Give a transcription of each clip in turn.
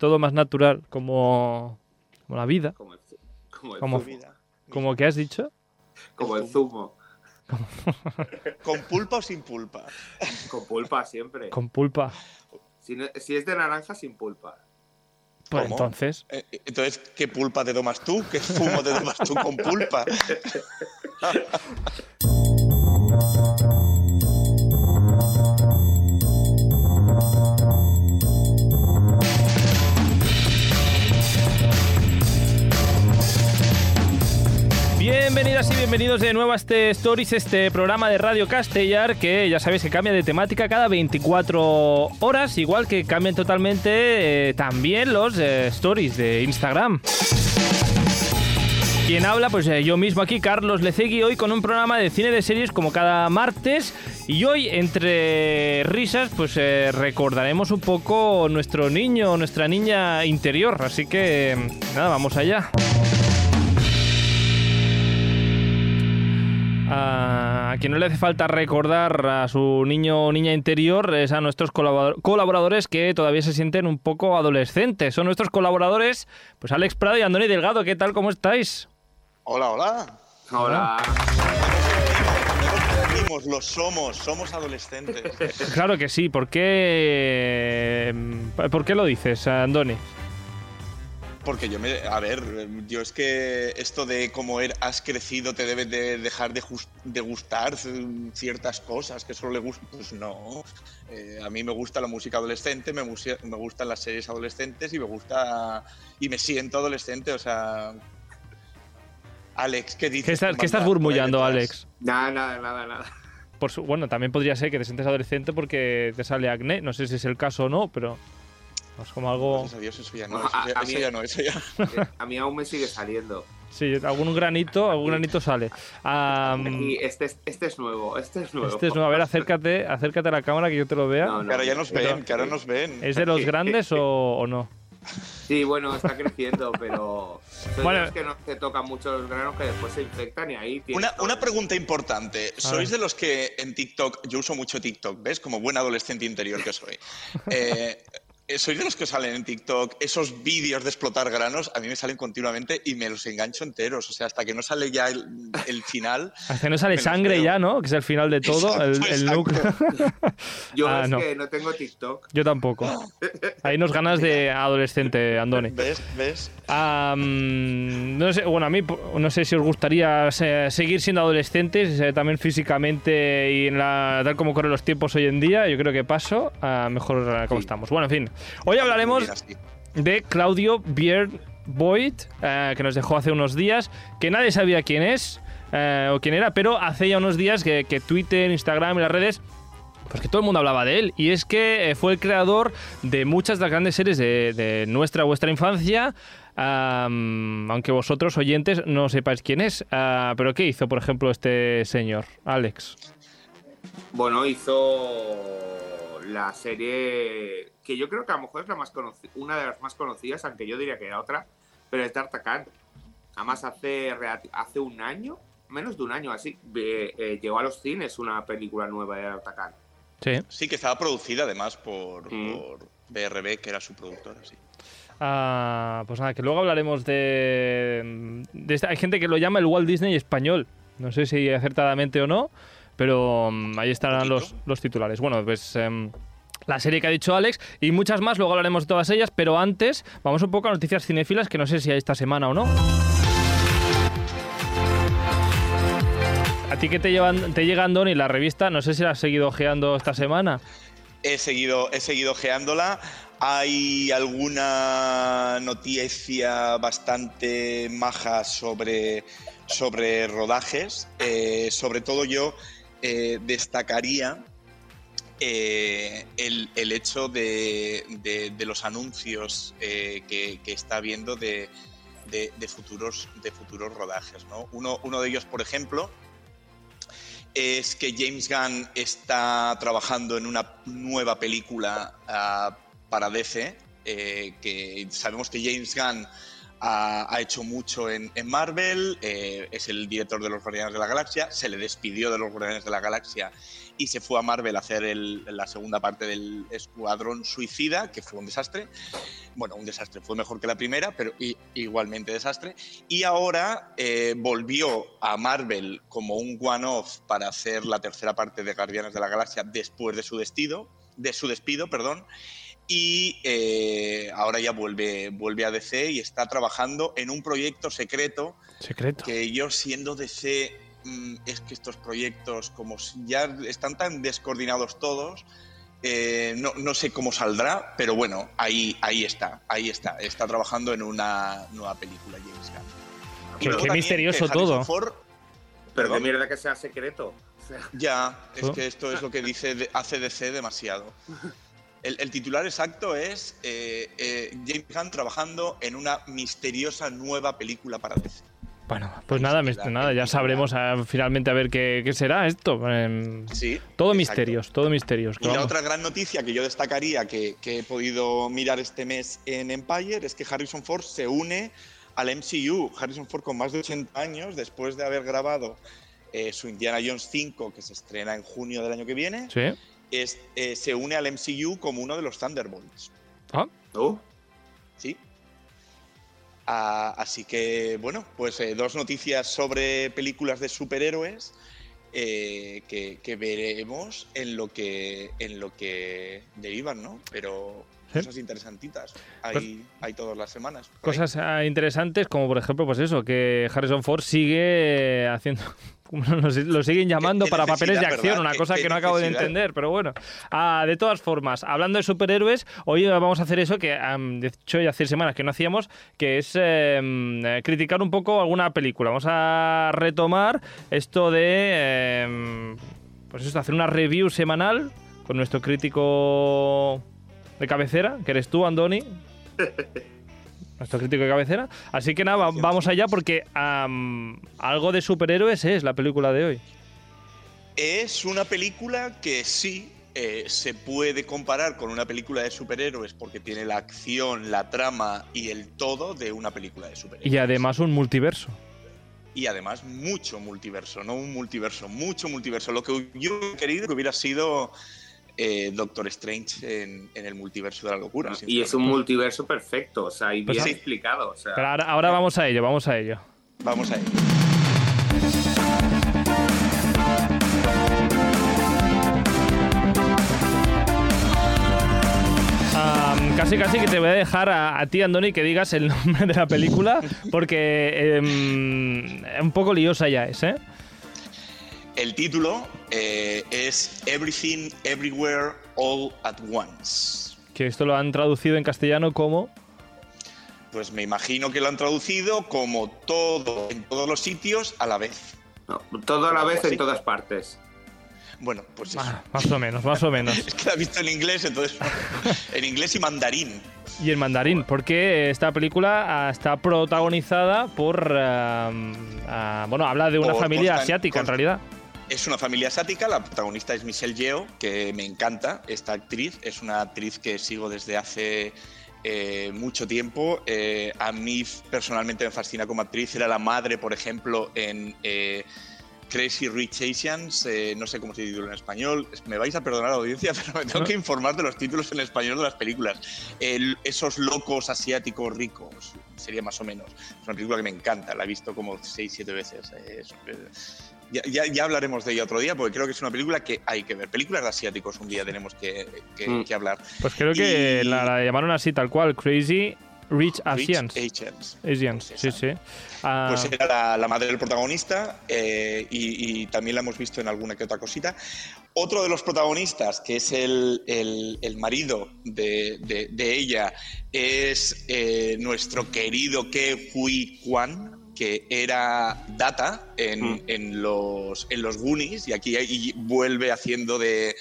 todo más natural, como, como la vida. Como el, como el Como-. Vida. Como que has dicho. Como el zumo. ¿Con pulpa o sin pulpa? Con pulpa siempre. Con pulpa. Si, no- si es de naranja, sin pulpa. Pues ¿Cómo? entonces. Eh, Entonces, ¿qué pulpa te tomas tú? ¿Qué zumo te tomas tú con pulpa? Bienvenidas y bienvenidos de nuevo a este Stories, este programa de Radio Castellar que ya sabéis que cambia de temática cada 24 horas, igual que cambian totalmente eh, también los eh, Stories de Instagram. Quien habla, pues eh, yo mismo aquí, Carlos Lecegui, hoy con un programa de cine de series como cada martes. Y hoy, entre risas, pues recordaremos un poco nuestro niño, nuestra niña interior. Así que, nada, vamos allá. A quien no le hace falta recordar a su niño o niña interior es a nuestros colabor- colaboradores que todavía se sienten un poco adolescentes. Son nuestros colaboradores, pues Alex Prado y Andoni Delgado. ¿Qué tal? ¿Cómo estáis? Hola, hola. Ahora, No lo decimos, lo somos, somos adolescentes. Claro que sí. ¿Por qué, ¿por qué lo dices, Andoni? Porque yo me. A ver, yo es que esto de cómo er- has crecido te debe de dejar de, jus- de gustar ciertas cosas que solo le gustan. Pues no. Eh, a mí me gusta la música adolescente, me, me gustan las series adolescentes y me gusta. Y me siento adolescente, o sea. Alex, ¿qué dices? ¿Qué estás, qué estás? Alex? nada, nada, nada, nada. Por su- bueno, también podría ser que te sientes adolescente porque te sale acné. No sé si es el caso o no, pero es como algo... Gracias a Dios, eso ya no, eso, ya, a eso mí- ya no, eso ya. A mí aún me sigue saliendo. Sí, algún granito, algún granito sale. Y este, es- este es nuevo, este es nuevo. este es nuevo. A ver, acércate, acércate a la cámara que yo te lo vea. No, no. Que ahora ya nos Pero- ven, que ahora nos ven. ¿Es de los grandes o, o no? Sí, bueno, está creciendo, pero Bueno. los que no te tocan mucho los granos que después se infectan y ahí tienes Una, una pregunta importante. ¿Sois de los que en TikTok, yo uso mucho TikTok, ¿ves? Como buen adolescente interior que soy. Eh, eh, ¿Sois de los que salen en TikTok esos vídeos de explotar granos? A mí me salen continuamente y me los engancho enteros. O sea, hasta que no sale ya el, el final. Hasta que no sale sangre ya, ¿no? Que es el final de todo, el, Exacto, el exacto. núcleo. Yo Ah, es no. que no tengo TikTok. Yo tampoco. Hay unos ganas de adolescente, Andoni. ¿Ves? ¿Ves? No sé, bueno, a mí no sé si os gustaría se- seguir siendo adolescentes, eh, también físicamente y en la, tal como corren los tiempos hoy en día. Yo creo que paso a mejor como Sí. estamos. Bueno, en fin. Hoy hablaremos de Claudio Bier Boyd, eh, que nos dejó hace unos días, que nadie sabía quién es eh, o quién era, pero hace ya unos días que, que Twitter, Instagram y las redes pues que todo el mundo hablaba de él. Y es que eh, fue el creador de muchas de las grandes series de, de nuestra, vuestra infancia. aunque vosotros, oyentes, no sepáis quién es. Ah, pero ¿qué hizo, por ejemplo, este señor, Alex? Bueno, hizo la serie que yo creo que a lo mejor es la más una de las más conocidas, aunque yo diría que era otra, pero es D'Artagnan. Además, hace, hace un año, menos de un año así, eh, eh, llegó a los cines una película nueva de D'Artagnan. Sí. Sí, que estaba producida además por, Mm. por BRB, que era su productora, sí. Ah, pues nada, que luego hablaremos de, de esta- Hay gente que lo llama el Walt Disney español. No sé si acertadamente o no, pero mm, ahí estarán los, los titulares. Bueno, pues em, la serie que ha dicho Alex y muchas más, luego hablaremos de todas ellas, pero antes vamos un poco a noticias cinéfilas que no sé si hay esta semana o no. A ti que te, llevan, te llega Andoni la revista, no sé si la has seguido ojeando esta semana. He seguido, he seguido ojeándola. Hay alguna noticia bastante maja sobre, sobre rodajes. Eh, sobre todo yo eh, destacaría eh, el, hecho de, los anuncios eh, que, está habiendo de, futuros, de futuros rodajes. ¿no? Uno, uno de ellos, por ejemplo, es que James Gunn está trabajando en una nueva película ah, para DC, eh, que sabemos que James Gunn ha, hecho mucho en, Marvel, eh, es el director de los Guardianes de la Galaxia, se le despidió de los Guardianes de la Galaxia y se fue a Marvel a hacer la segunda parte del Escuadrón Suicida, que fue un desastre. Bueno, un desastre, fue mejor que la primera, pero igualmente desastre. Y ahora eh, volvió a Marvel como un one-off para hacer la tercera parte de Guardianes de la Galaxia después de su despido, de su despido, perdón y eh, ahora ya vuelve, vuelve a DC y está trabajando en un proyecto secreto. Secreto. Que yo siendo DC, mm, es que estos proyectos como ya están tan descoordinados todos, eh, no, no, sé cómo saldrá, pero bueno, ahí, ahí está, ahí está. Está trabajando en una nueva película, James Gunn. Qué, misterioso todo. pero qué mierda que sea secreto. Ya, es que esto es lo que dice hace DC demasiado. El, titular exacto es eh, eh, James Gunn trabajando en una misteriosa nueva película para DC. Bueno, pues nada, nada, ya sabremos finalmente a ver qué, será esto. Em, sí. Todo misterios, todo misterios. Y la otra gran noticia que yo destacaría que, he podido mirar este mes en Empire es que Harrison Ford se une al MCU. Harrison Ford con más de 80 años, después de haber grabado eh, su Indiana Jones 5, que se estrena en junio del año que viene. Sí eh, se une al MCU como uno de los Thunderbolts. Ah. Oh. Sí. Ah, así que, bueno, pues eh, dos noticias sobre películas de superhéroes eh, que, veremos en lo que, en lo que derivan, ¿no? Pero cosas interesantitas hay, pues hay todas las semanas. Cosas ah, interesantes como, por ejemplo, pues eso, que Harrison Ford sigue haciendo lo siguen llamando para papeles de acción, una cosa que no acabo de entender, pero bueno. Ah, de todas formas, hablando de superhéroes, hoy vamos a hacer eso que de hecho ya hace semanas que no hacíamos, que es em, eh, criticar un poco alguna película. Vamos a retomar esto de em, pues esto, hacer una review semanal con nuestro crítico de cabecera, que eres tú, Andoni. nuestro crítico de cabecera. Así que nada, vamos allá porque algo de superhéroes es la película de hoy. Es una película que sí eh, se puede comparar con una película de superhéroes porque tiene la acción, la trama y el todo de una película de superhéroes. Y además un multiverso. Y además mucho multiverso, no un multiverso, mucho multiverso. Lo que yo he querido que hubiera sido eh, Doctor Strange en, el multiverso de la locura. y es un multiverso perfecto, o sea, y pues bien explicado. Pero ahora, vamos a ello, vamos a ello. Vamos a ello. casi casi que te voy a dejar a, ti, Andoni, que digas el nombre de la película, porque em, un poco liosa ya es, ¿eh? El título eh, es Everything, Everywhere, All at Once. Que esto lo han traducido en castellano como... Pues me imagino que lo han traducido como todo en todos los sitios a la vez. todo a la vez en todas partes. Bueno, pues eso. Ah, más o menos, más o menos. es que la he visto en inglés, entonces. en inglés y mandarín. Y en mandarín, porque esta película ah, está protagonizada por. Ah, bueno, habla de una familia asiática en realidad. Es una familia asiática, la protagonista es Michelle Yeoh, que me encanta esta actriz, es una actriz que sigo desde hace eh, mucho tiempo. Eh, a mí personalmente me fascina como actriz, era la madre, por ejemplo, en... Eh, Crazy Rich Asians, no sé cómo se titula en español. Me vais a perdonar la audiencia, pero me tengo que informar de los títulos en español de las películas. esos locos asiáticos ricos, sería más o menos. Es una película que me encanta, la he visto como 6-7 veces. Ya, hablaremos de ella otro día, porque creo que es una película que hay que ver. Películas de asiáticos un día tenemos que, mm. hablar. Pues creo que la, llamaron así, tal cual, Crazy Rich Asians. Rich Asians. sí, sí. Ah. Pues era la, madre del protagonista eh, y, también la hemos visto en alguna que otra cosita. Otro de los protagonistas, que es el, marido de, ella, es eh, nuestro querido Ke Hui Kwan que era Data mm. en, los, en los Goonies y aquí vuelve haciendo de,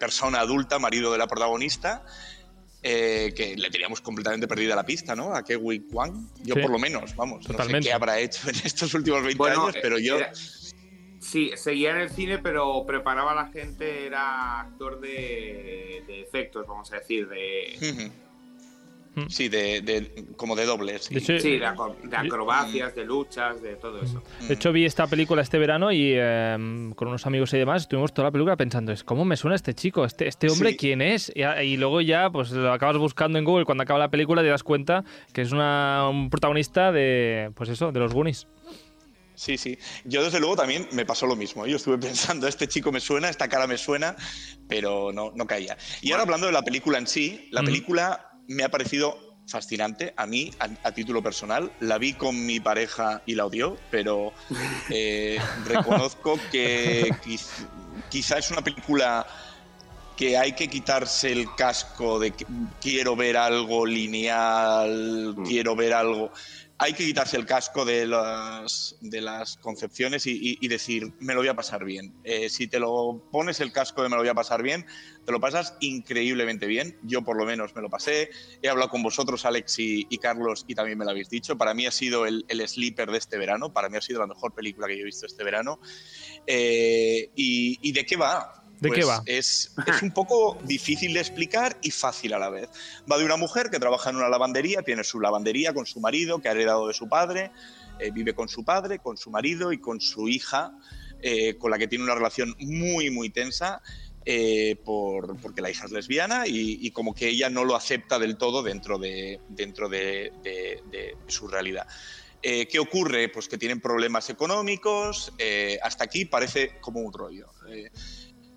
persona adulta, marido de la protagonista. Eh, que le teníamos completamente perdida la pista, ¿no? A Kewi Kwan. Yo por lo menos, vamos, no sé qué habrá hecho en estos últimos 20 años, pero yo... sí, seguía en el cine, pero preparaba a la gente, era actor de, efectos, vamos a decir, de... Sí, de, de- como de dobles. De hecho, Sí, de, acro- de acrobacias, de luchas, de todo eso. De hecho, vi esta película este verano y eh, con unos amigos y demás estuvimos toda la película pensando, es ¿cómo me suena este chico? ¿Este, este hombre Sí. quién es? Y, y luego ya, pues lo acabas buscando en Google, cuando acaba la película te das cuenta que es una, un protagonista de, pues eso, de los Goonies. Sí, sí. Yo desde luego también me pasó lo mismo. Yo estuve pensando, este chico me suena, esta cara me suena, pero no, no caía. Y ahora hablando de la película en sí, la película me ha parecido fascinante a mí, a, a título personal. La vi con mi pareja y la odió, pero eh, reconozco que quiz- quizá es una película que hay que quitarse el casco de que quiero ver algo lineal, Mm. quiero ver algo. Hay que quitarse el casco de las, de las concepciones y, decir, me lo voy a pasar bien. Eh, si te lo pones el casco de me lo voy a pasar bien, te lo pasas increíblemente bien. Yo por lo menos me lo pasé. He hablado con vosotros, Alex y, Carlos, y también me lo habéis dicho. Para mí ha sido el, sleeper de este verano. Para mí ha sido la mejor película que yo he visto este verano. Eh, y de qué va? ¿De qué Pues va? Es, es un poco difícil de explicar y fácil a la vez. Va de una mujer que trabaja en una lavandería, tiene su lavandería con su marido, que ha heredado de su padre, eh, vive con su padre, con su marido y con su hija, eh, con la que tiene una relación muy, muy tensa. eh, por, porque la hija es lesbiana y, y como que ella no lo acepta del todo dentro de, dentro de, de- de su realidad. Eh, ¿Qué ocurre? Pues que tienen problemas económicos. eh, hasta aquí parece como un rollo.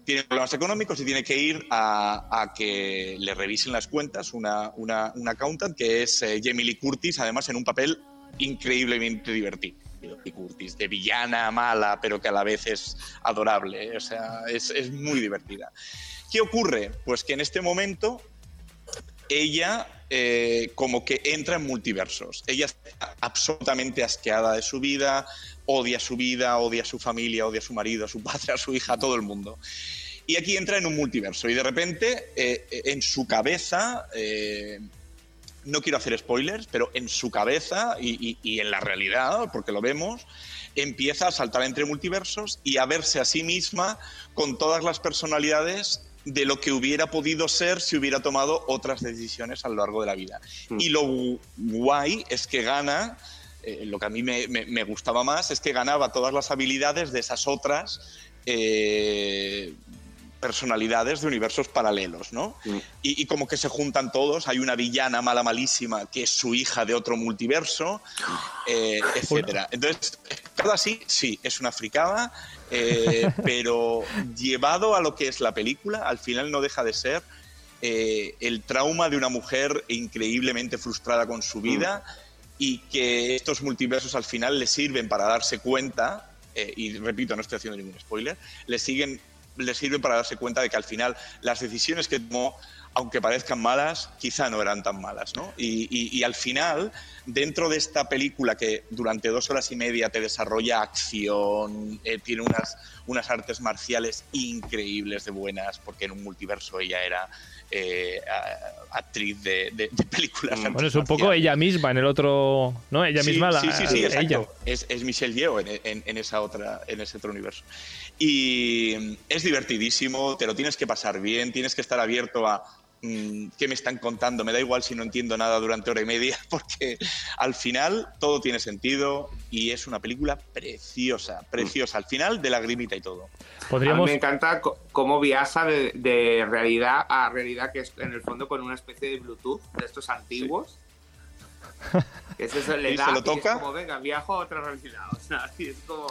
Tiene problemas económicos y tiene que ir a, que le revisen las cuentas una, una, una accountant que es eh, Curtis, además en un papel increíblemente divertido. Lee Curtis, de villana mala, pero que a la vez es adorable. eh, O sea, es, es muy divertida. ¿Qué ocurre? Pues que en este momento ella eh, como que entra en multiversos. Ella está absolutamente asqueada de su vida, odia su vida, odia su familia, odia su marido, a su padre, a su hija, a todo el mundo. Y aquí entra en un multiverso y de repente eh, en su cabeza, eh, no quiero hacer spoilers, pero en su cabeza y- y en la realidad, porque lo vemos, empieza a saltar entre multiversos y a verse a sí misma con todas las personalidades de lo que hubiera podido ser si hubiera tomado otras decisiones a lo largo de la vida. Mm. Y lo gu- guay es que gana, eh, lo que a mí me, me- me gustaba más, es que ganaba todas las habilidades de esas otras eh, personalidades de universos paralelos, ¿no? Mm. Y, y como que se juntan todos, hay una villana mala malísima que es su hija de otro multiverso, eh, etcétera. Entonces, todo así, sí, es una fricada, eh, pero llevado a lo que es la película, al final no deja de ser eh, el trauma de una mujer increíblemente frustrada con su vida y que estos multiversos al final le sirven para darse cuenta, eh, y repito, no estoy haciendo ningún spoiler, le siguen le sirven para darse cuenta de que al final las decisiones que tomó, aunque parezcan malas, quizá no eran tan malas, ¿no? Y, y- y al final, dentro de esta película que durante dos horas y media te desarrolla acción, eh, tiene unas artes marciales increíbles de buenas, porque en un multiverso ella era eh, actriz de, de- de películas. Mm. Bueno, es un poco ella misma en el otro, ¿no? Ella Sí, misma, la, sí, sí, sí, ella. Es, es Michelle Yeoh en, en- en esa otra, en ese otro universo. Y mm, es divertidísimo, te lo tienes que pasar bien, tienes que estar abierto a qué me están contando. Me da igual si no entiendo nada durante hora y media, porque al final todo tiene sentido y es una película preciosa, preciosa. Al final de lagrimita y todo. A mí Podríamos. me encanta co- cómo viaja de, de realidad a realidad, que es en el fondo con una especie de Bluetooth de estos antiguos. Que es eso, le Y da se lo y es toca. como, venga, viajo a otra realidad. O sea, y es como...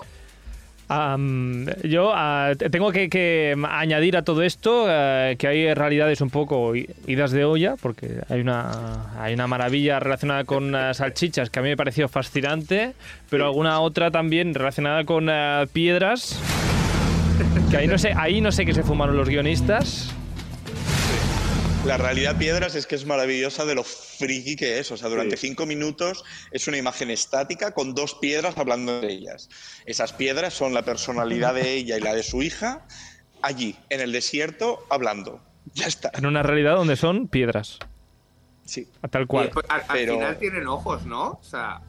Am, yo te- tengo que, añadir a todo esto eh, que hay realidades un poco idas de olla, porque hay una, hay una maravilla relacionada con eh, salchichas que a mí me pareció fascinante, pero alguna otra también relacionada con eh, piedras. Que ahí no sé, ahí no sé qué se fumaron los guionistas. La realidad piedras es que es maravillosa de lo friki que es. O sea, durante Sí. cinco minutos es una imagen estática con dos piedras hablando de ellas. Esas piedras son la personalidad de ella y la de su hija allí, en el desierto, hablando. Ya está. En una realidad donde son piedras, Sí. tal y cual. después, al, al Pero- final tienen ojos, ¿no? O sea...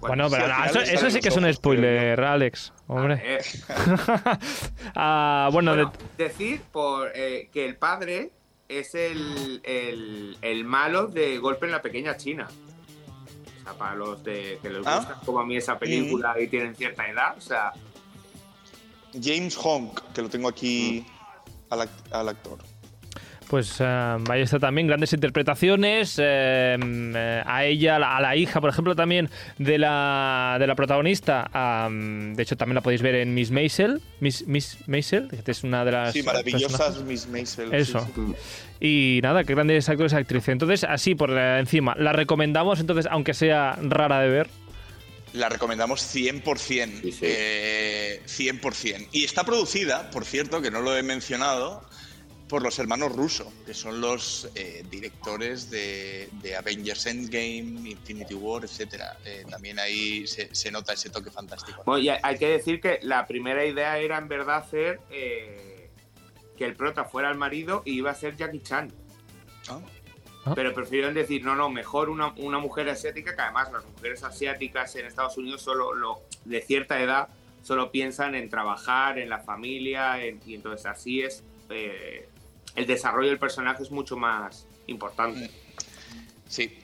Bueno, pero sí, no, eso, eso sí que es un spoiler, Alex. Hombre. Ah, bueno, de- Bueno, decir por, eh, que el padre es el, el, el malo de Golpe en la Pequeña China. O sea, para los de, que les Ah. gusta como a mí esa película y tienen cierta edad, o sea, James Honk, que lo tengo aquí al, act- al actor. Pues eh, ahí está también, grandes interpretaciones. eh, eh, a ella, a la, hija, por ejemplo, también de la, de la protagonista. de hecho, también la podéis ver en Miss Maisel. Miss, Miss Maisel, que es una de las. Sí, maravillosas personajes. Miss Maisel. Eso. sí, sí. Y nada, qué grandes actores y actrices. Entonces, así por encima, la recomendamos, entonces, aunque sea rara de ver. La recomendamos 100%. Sí, sí. eh, 100%. Y está producida, por cierto, que no lo he mencionado, por los hermanos Russo, que son los eh, directores de, de Avengers Endgame, Infinity War, etc. también ahí se, se nota ese toque fantástico. Bueno, y hay- que decir que la primera idea era en verdad hacer eh, que el prota fuera el marido y iba a ser Jackie Chan. ¿Ah? Ah. Pero prefirieron decir, no, no, mejor una, una mujer asiática, que además las mujeres asiáticas en Estados Unidos solo lo, de cierta edad solo piensan en trabajar, en la familia, en- y entonces así es. eh, el desarrollo del personaje es mucho más importante. Sí.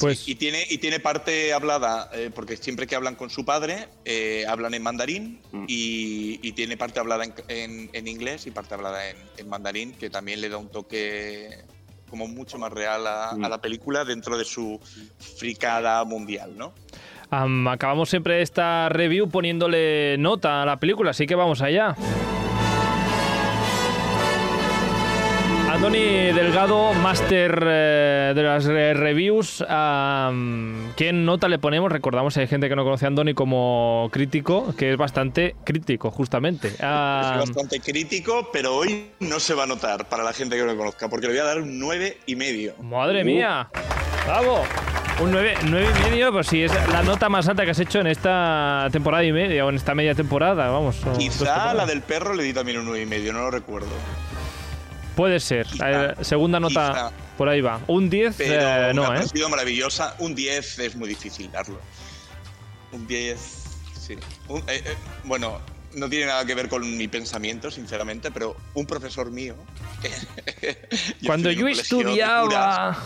Pues- Sí, y, tiene, y tiene parte hablada, eh, porque siempre que hablan con su padre, eh, hablan en mandarín, Mm. y, y tiene parte hablada en, en- en inglés y parte hablada en, en mandarín, que también le da un toque como mucho más real a, Mm. a la película dentro de su fricada mundial, ¿no? Am, acabamos siempre esta review poniéndole nota a la película, así que vamos allá. Andoni Delgado, máster eh, de las eh, reviews. am, ¿Qué nota le ponemos? Recordamos, hay gente que no conoce a Andoni como crítico, que es bastante crítico, justamente. Es bastante crítico, pero hoy no se va a notar para la gente que no lo conozca, porque le voy a dar un 9 y medio. ¡Madre mía! ¡Bravo! Un 9, nueve y medio, pues sí, es la nota más alta que has hecho en esta temporada y media, o en esta media temporada, vamos. Quizá la del perro le di también un 9 y medio, no lo recuerdo. Puede ser. Quizá, Eh, segunda nota, quizá. por ahí va. Un 10, Pero eh, no, ha ¿eh? parecido maravillosa. Un 10 es muy difícil darlo. Un 10, sí. Un- eh, bueno, no tiene nada que ver con mi pensamiento, sinceramente, pero un profesor mío. Cuando yo estudiaba.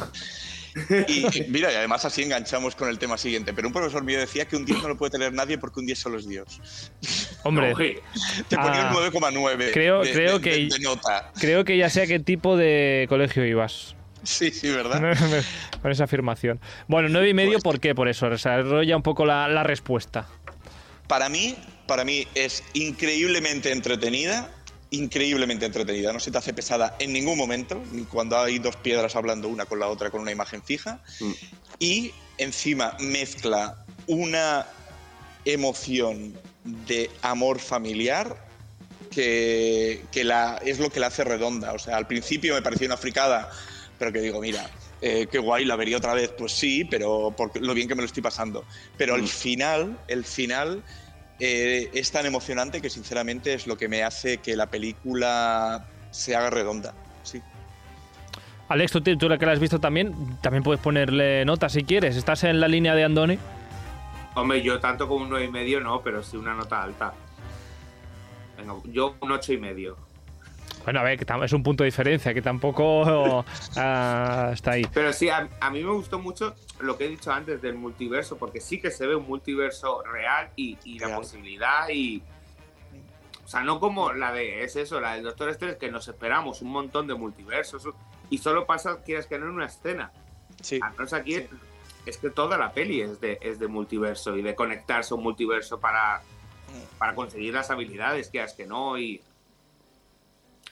Y, y mira, y además así enganchamos con el tema siguiente. Pero un profesor mío decía que un 10 no lo puede tener nadie porque un 10 solo es Dios. Hombre, Te ponía Ah, un 9,9 creo- de, creo de- que- de- de nota. creo que ya sé a qué tipo de colegio ibas. Sí, sí, ¿verdad? Con esa afirmación. Bueno, nueve y medio, Pues- ¿por qué? Por eso, desarrolla un poco la, la respuesta. Para mí, para mí es increíblemente entretenida, increíblemente entretenida. No se te hace pesada en ningún momento, ni cuando hay dos piedras hablando una con la otra con una imagen fija. Mm. Y encima mezcla una emoción de amor familiar que, que la, es lo que la hace redonda. O sea, al principio me pareció una fricada, pero que digo, mira, eh, qué guay, la vería otra vez. Pues sí, pero por lo bien que me lo estoy pasando. Pero el Mm. final, el final eh, es tan emocionante que sinceramente es lo que me hace que la película se haga redonda. Sí. Alex, tú, tú la que la has visto también, también puedes ponerle nota si quieres. ¿Estás en la línea de Andoni? Hombre, yo tanto como un 9 y medio no, pero sí una nota alta. Venga, yo un 8 y medio. Bueno, a ver, que es un punto de diferencia, que tampoco ah, está ahí. Pero sí, a, a mí me gustó mucho lo que he dicho antes del multiverso, porque sí que se ve un multiverso real y, y la Real. posibilidad y... O sea, no como la de, es eso, la del Doctor Strange, que nos esperamos un montón de multiversos y solo pasa, quieras que no, en una escena. Sí. Al menos aquí Sí. es, es que toda la peli es de, es de multiverso y de conectarse a un multiverso para, para conseguir las habilidades, quieras que no, y...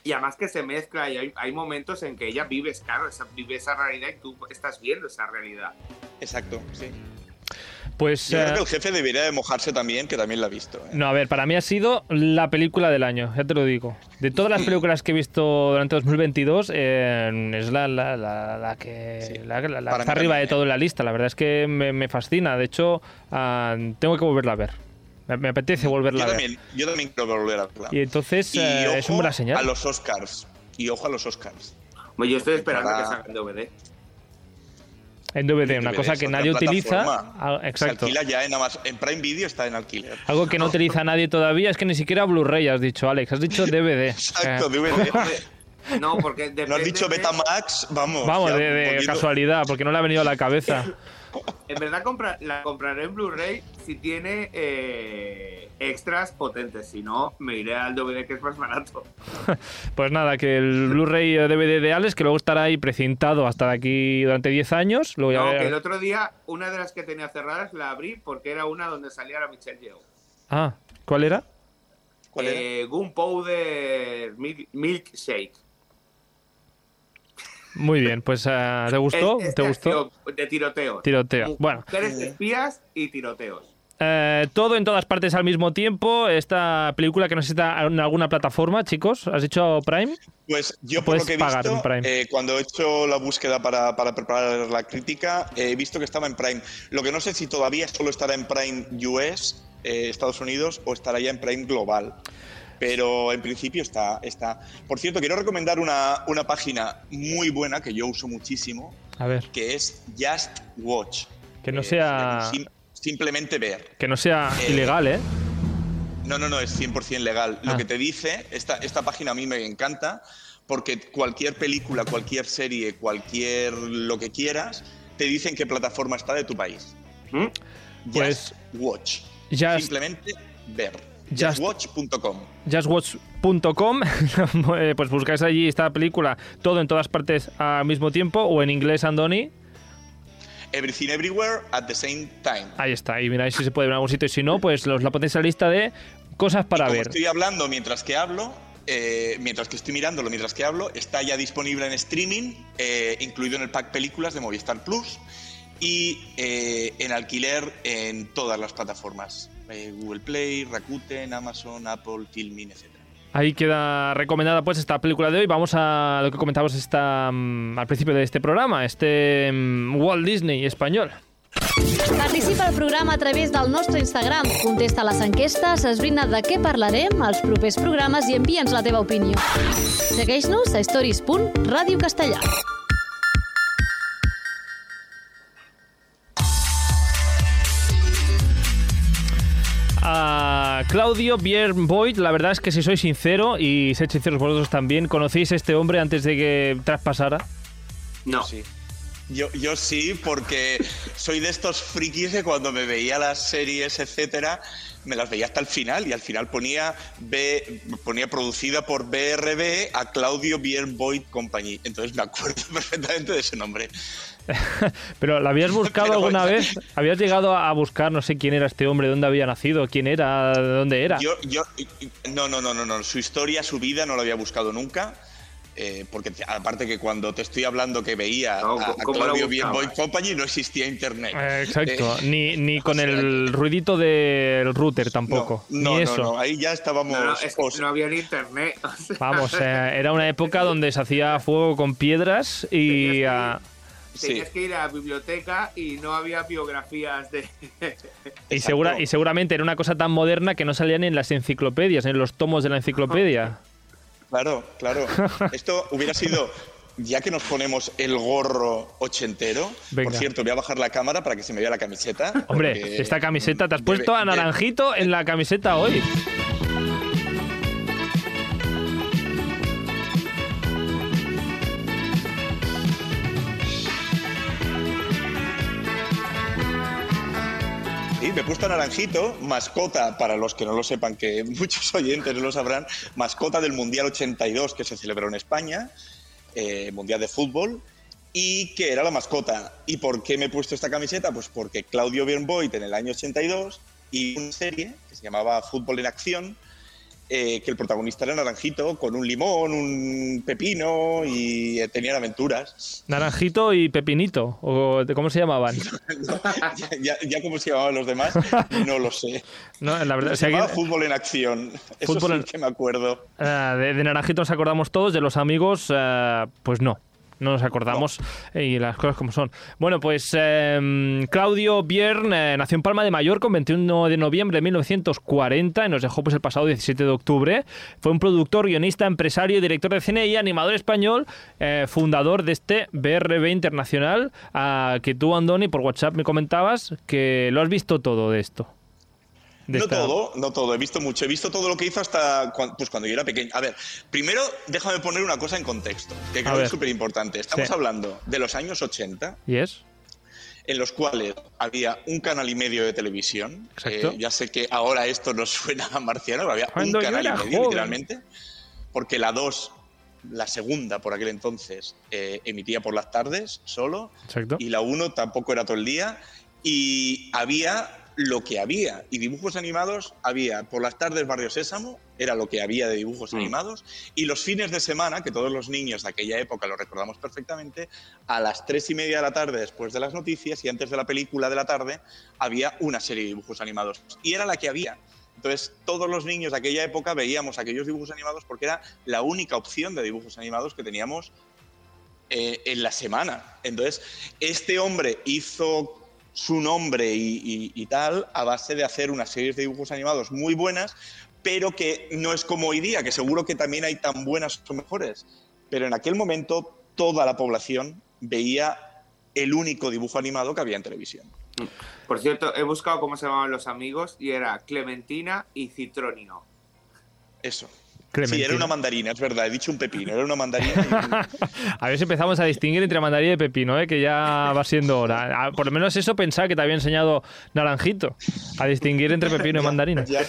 Y además que se mezcla y hay, hay momentos en que ella vive, claro, esa, vive esa realidad y tú estás viendo esa realidad. Exacto, sí. Pues. Yo creo eh, que el jefe debería de mojarse también, que también la ha visto. ¿eh? No, a ver, para mí ha sido la película del año, ya te lo digo. De todas las películas que he visto durante 2022, eh, es la, la, la, la que, Sí. la, la- la Para está arriba de todo en la lista. La verdad es que me, me fascina. De hecho, ah, tengo que volverla a ver. Me, me apetece volverla Yo a ver. también, yo también quiero volver a verla. Y entonces Y eh, es una buena señal. a los Oscars. Y ojo a los Oscars. Bueno, yo estoy esperando Para- que salgan DVD. En DVD, una DVD, cosa que nadie utiliza. Ah, Se Exacto. alquila ya en Amazon. En Prime Video está en alquiler. Algo que no utiliza nadie todavía es que ni siquiera Blu-ray has dicho, Alex. Has dicho DVD. Exacto, DVD. No, porque No has dicho Betamax, vamos. Vamos, ya de, casualidad, porque no le ha venido a la cabeza. En verdad compra- la compraré en Blu-ray si tiene eh, extras potentes. Si no, me iré al DVD que es más barato. Pues nada, que el Blu-ray o DVD de Alex, que luego estará ahí precintado hasta de aquí durante 10 años. Luego ya No, verá- que el otro día, una de las que tenía cerradas la abrí porque era una donde salía la Michelle Yeoh. Ah, ¿cuál era? ¿Cuál era? Eh, Gunpowder Milk, Milkshake. Muy bien, pues eh, ¿te gustó? Es- es ¿Te de gustó? acción, De tiroteos. Tiroteo. Bueno, Mujeres espías y tiroteos. eh, todo en todas partes al mismo tiempo. Esta película que necesita en alguna plataforma, chicos. ¿Has dicho Prime? Pues yo por lo que he pagar visto, en Prime. eh, cuando he hecho la búsqueda para, para preparar la crítica, eh, he visto que estaba en Prime. Lo que no sé si todavía solo estará en Prime US, eh, Estados Unidos, o estará ya en Prime Global. Pero en principio está. está. Por cierto, quiero recomendar una, una página muy buena que yo uso muchísimo, A ver, que es Just Watch. que no Eh, sea, sim- simplemente ver. que no sea Eh, ilegal, ¿eh? No, no, no, es 100% legal. Ah. Lo que te dice, esta, esta página a mí me encanta, porque cualquier película, cualquier serie, cualquier lo que quieras, te dice en qué plataforma está de tu país. ¿Mm? Pues- Just Watch. Just- Simplemente ver. Just- Justwatch.com. justwatch.com, eh, pues buscáis allí esta película todo en todas partes al mismo tiempo o en inglés, Andoni. Everything Everywhere at the same time. Ahí está, y miráis si se puede ver en algún sitio y si no, pues los la ponéis en la lista de cosas para Como ver. estoy hablando mientras que hablo, eh, mientras que estoy mirándolo, mientras que hablo, está ya disponible en streaming, eh, incluido en el pack películas de Movistar Plus y eh, en alquiler en todas las plataformas. Eh, Google Play, Rakuten, Amazon, Apple, Filmin, etc. Ahí queda recomendada pues esta película de hoy. Vamos a lo que comentábamos esta, mm, al principio de este programa, este mm, Walt Disney español. Participa al programa a través del nostre Instagram. Contesta les enquestes, esbrina de què parlarem als propers programes i envia'ns la teva opinió. Segueix-nos a stories.radiocastellà. A Claudio Boyd, la verdad es que si soy sincero y sed sinceros vosotros también, ¿conocéis a este hombre antes de que traspasara? No. Sí. Yo, yo sí, porque soy de estos frikis que cuando me veía las series, etcétera, me las veía hasta el final y al final ponía B, ponía producida por BRB a Claudio Boyd Company. Entonces me acuerdo perfectamente de ese nombre. Pero ¿la habías buscado Pero alguna bueno. vez? ¿Habías llegado a buscar, no sé quién era este hombre, dónde había nacido, quién era, de dónde era? Yo, yo, no, no, no, no, no. Su historia, su vida no lo había buscado nunca. eh, porque te- aparte que cuando te estoy hablando que veía No, a, a ¿cómo lo Claudio buscabas? Boyd Company no existía internet. Eh, exacto, Eh, ni, ni con el ruidito del router tampoco, no, ni no, eso. no, ahí ya estábamos. No, no, es que no había ni internet. o sea, Vamos, eh, era una época donde se hacía fuego con piedras y... Tenías que sí. Tenías que ir a la biblioteca y no había biografías de. y, segura, y seguramente era una cosa tan moderna que no salían en las enciclopedias, en los tomos de la enciclopedia. Claro, claro. Esto hubiera sido, ya que nos ponemos el gorro ochentero, Venga. por cierto, voy a bajar la cámara para que se me vea la camiseta. Hombre, esta camiseta, te has debe- puesto a naranjito en la camiseta hoy. Me he puesto naranjito, mascota, para los que no lo sepan, que muchos oyentes no lo sabrán, mascota del Mundial 82 que se celebró en España, eh, Mundial de Fútbol, y que era la mascota. ¿Y por qué me he puesto esta camiseta? Pues porque Claudio Björn en el año 82 y una serie que se llamaba Fútbol en Acción, eh, que el protagonista era naranjito, con un limón, un pepino y eh, tenían aventuras. Naranjito y Pepinito, o de- ¿cómo se llamaban? ya, ya- ya como se llamaban los demás, no lo sé. No, la verdad, Se si alguien- llamaba fútbol en acción. Eso Fútbol sí en- que me acuerdo. Ah, de, de Naranjito nos acordamos todos, de los amigos, ah, pues no. No nos acordamos y las cosas como son. Bueno, pues eh, Claudio Biern eh, nació en Palma de Mallorca el 21 de noviembre de 1940 y nos dejó pues el pasado 17 de octubre. Fue un productor, guionista, empresario, director de cine y animador español, eh, fundador de este BRB Internacional, ah, que tú, Andoni, por WhatsApp me comentabas que lo has visto todo de esto. No esta- todo, no todo, he visto mucho. He visto todo lo que hizo hasta cuan- pues cuando yo era pequeño. A ver, primero déjame poner una cosa en contexto, que creo que es súper importante. Estamos Sí. hablando de los años 80, Yes. en los cuales había un canal y medio de televisión. Exacto. Eh, ya sé que ahora esto nos suena a marciano, pero había Cuando un canal y medio, joven. literalmente. Porque la 2, la segunda por aquel entonces, eh, emitía por las tardes solo. Exacto. Y la 1 tampoco era todo el día. Y había lo que había. Y dibujos animados había por las tardes Barrio Sésamo, era lo que había de dibujos Mm. animados. Y los fines de semana, que todos los niños de aquella época lo recordamos perfectamente, a las tres y media de la tarde después de las noticias y antes de la película de la tarde, había una serie de dibujos animados. Y era la que había. Entonces, todos los niños de aquella época veíamos aquellos dibujos animados porque era la única opción de dibujos animados que teníamos eh, en la semana. Entonces, este hombre hizo su nombre y, y- y tal a base de hacer unas series de dibujos animados muy buenas, pero que no es como hoy día, que seguro que también hay tan buenas o mejores. Pero en aquel momento toda la población veía el único dibujo animado que había en televisión. Por cierto, he buscado cómo se llamaban los amigos y era Clementina y Citronio. Eso. Sí, era una mandarina, es verdad, he dicho un pepino, era una mandarina. A ver si empezamos a distinguir entre mandarina y pepino, ¿eh? que ya va siendo hora. Ah, Por lo menos eso pensaba que te había enseñado Naranjito, a distinguir entre pepino y mandarina. ya-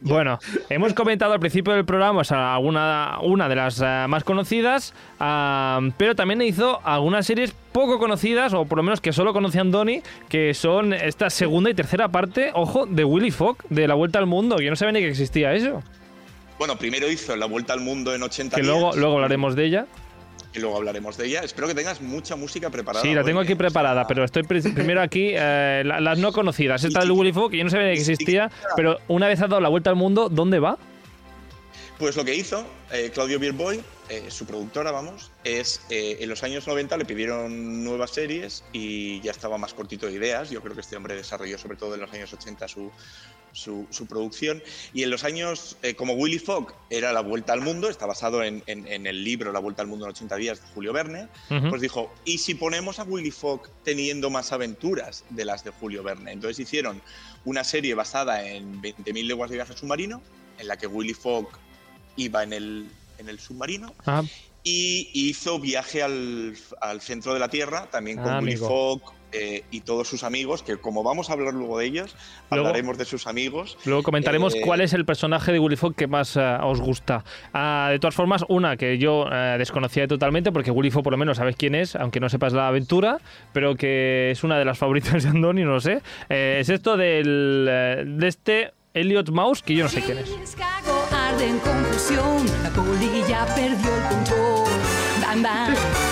Bueno, hemos comentado al principio del programa o sea, alguna, una de las eh, más conocidas, ah, pero también hizo algunas series poco conocidas, o por lo menos que solo conocían Donny, que son esta segunda y tercera parte, ojo, de Willy Fogg, de La Vuelta al Mundo. Yo no sabía ni que existía eso. Bueno, primero hizo la vuelta al mundo en 80 Que días, luego, luego hablaremos de ella. y luego hablaremos de ella. Espero que tengas mucha música preparada. Sí, la tengo aquí ¿eh? preparada, pero estoy pri- primero aquí eh, la- las no conocidas. Esta del Willy Fogg, que yo no sabía que existía, pero una vez ha dado la vuelta al mundo, ¿dónde va? Pues lo que hizo eh, Claudio Bierboy, eh, su productora, vamos, es en los años 90 le pidieron nuevas series y ya estaba más cortito de ideas. Yo creo que este hombre desarrolló sobre todo en los años 80 su, su, su producción. Y en los años, eh, como Willy Fogg era La Vuelta al Mundo, está basado en, en- en el libro La Vuelta al Mundo en 80 días de Julio Verne, pues dijo, ¿y si ponemos a Willy Fogg teniendo más aventuras de las de Julio Verne? Entonces hicieron una serie basada en 20.000 leguas de viaje submarino, en la que Willy Fogg iba en el, en el submarino Ah, y hizo viaje al, al centro de la Tierra, también con Ah, Willy. Fogg eh, y todos sus amigos, que como vamos a hablar luego de ellos, Luego- hablaremos de sus amigos. Luego comentaremos Eh, cuál es el personaje de Willy Fogg que más eh, os gusta. Ah, de todas formas, una que yo eh, desconocía totalmente, porque Willy Fogg por lo menos sabes quién es, aunque no sepas la aventura, pero que es una de las favoritas de Andoni, no lo sé. Eh, es esto del, eh, de este Elliot Mouse, que yo no sé quién es. En confusión, la polilla perdió el control.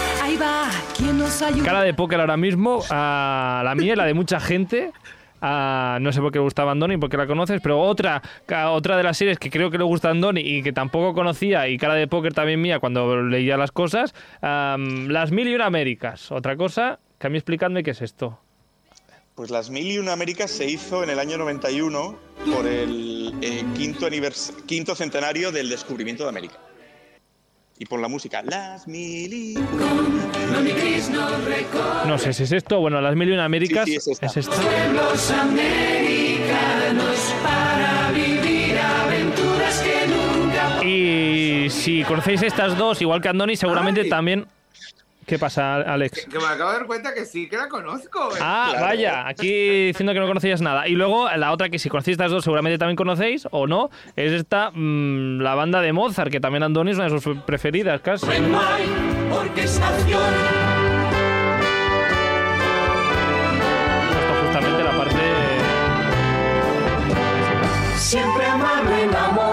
Cara de póker ahora mismo, a la mía, la de mucha gente. Ah, no sé por qué le gustaba Andoni, porque la conoces, pero otra, otra de las series que creo que le gusta a Andoni y que tampoco conocía, y cara de póker también mía cuando leía las cosas, am, Las Mil y Una Américas. Otra cosa, que a mí explicadme qué es esto. Pues las Mil y Una Américas se hizo en el año 91 por el eh, quinto, quinto centenario del descubrimiento de América. Y por la música, las mil y No sé si es esto. Bueno, Las Mil y Una Américas Sí, sí, es esta. es esta. Y si conocéis estas dos, igual que Andoni, seguramente Ay. también... ¿Qué pasa, Alex? Que me acabo de dar cuenta que sí, que la conozco. eh. Ah, Claro. vaya, aquí diciendo que no conocías nada. Y luego la otra que si conocéis estas dos seguramente también conocéis, o no, es esta, mm, la banda de Mozart, que también Andoni es una de sus preferidas casi. Esto justamente la parte... Siempre amable, enamorado,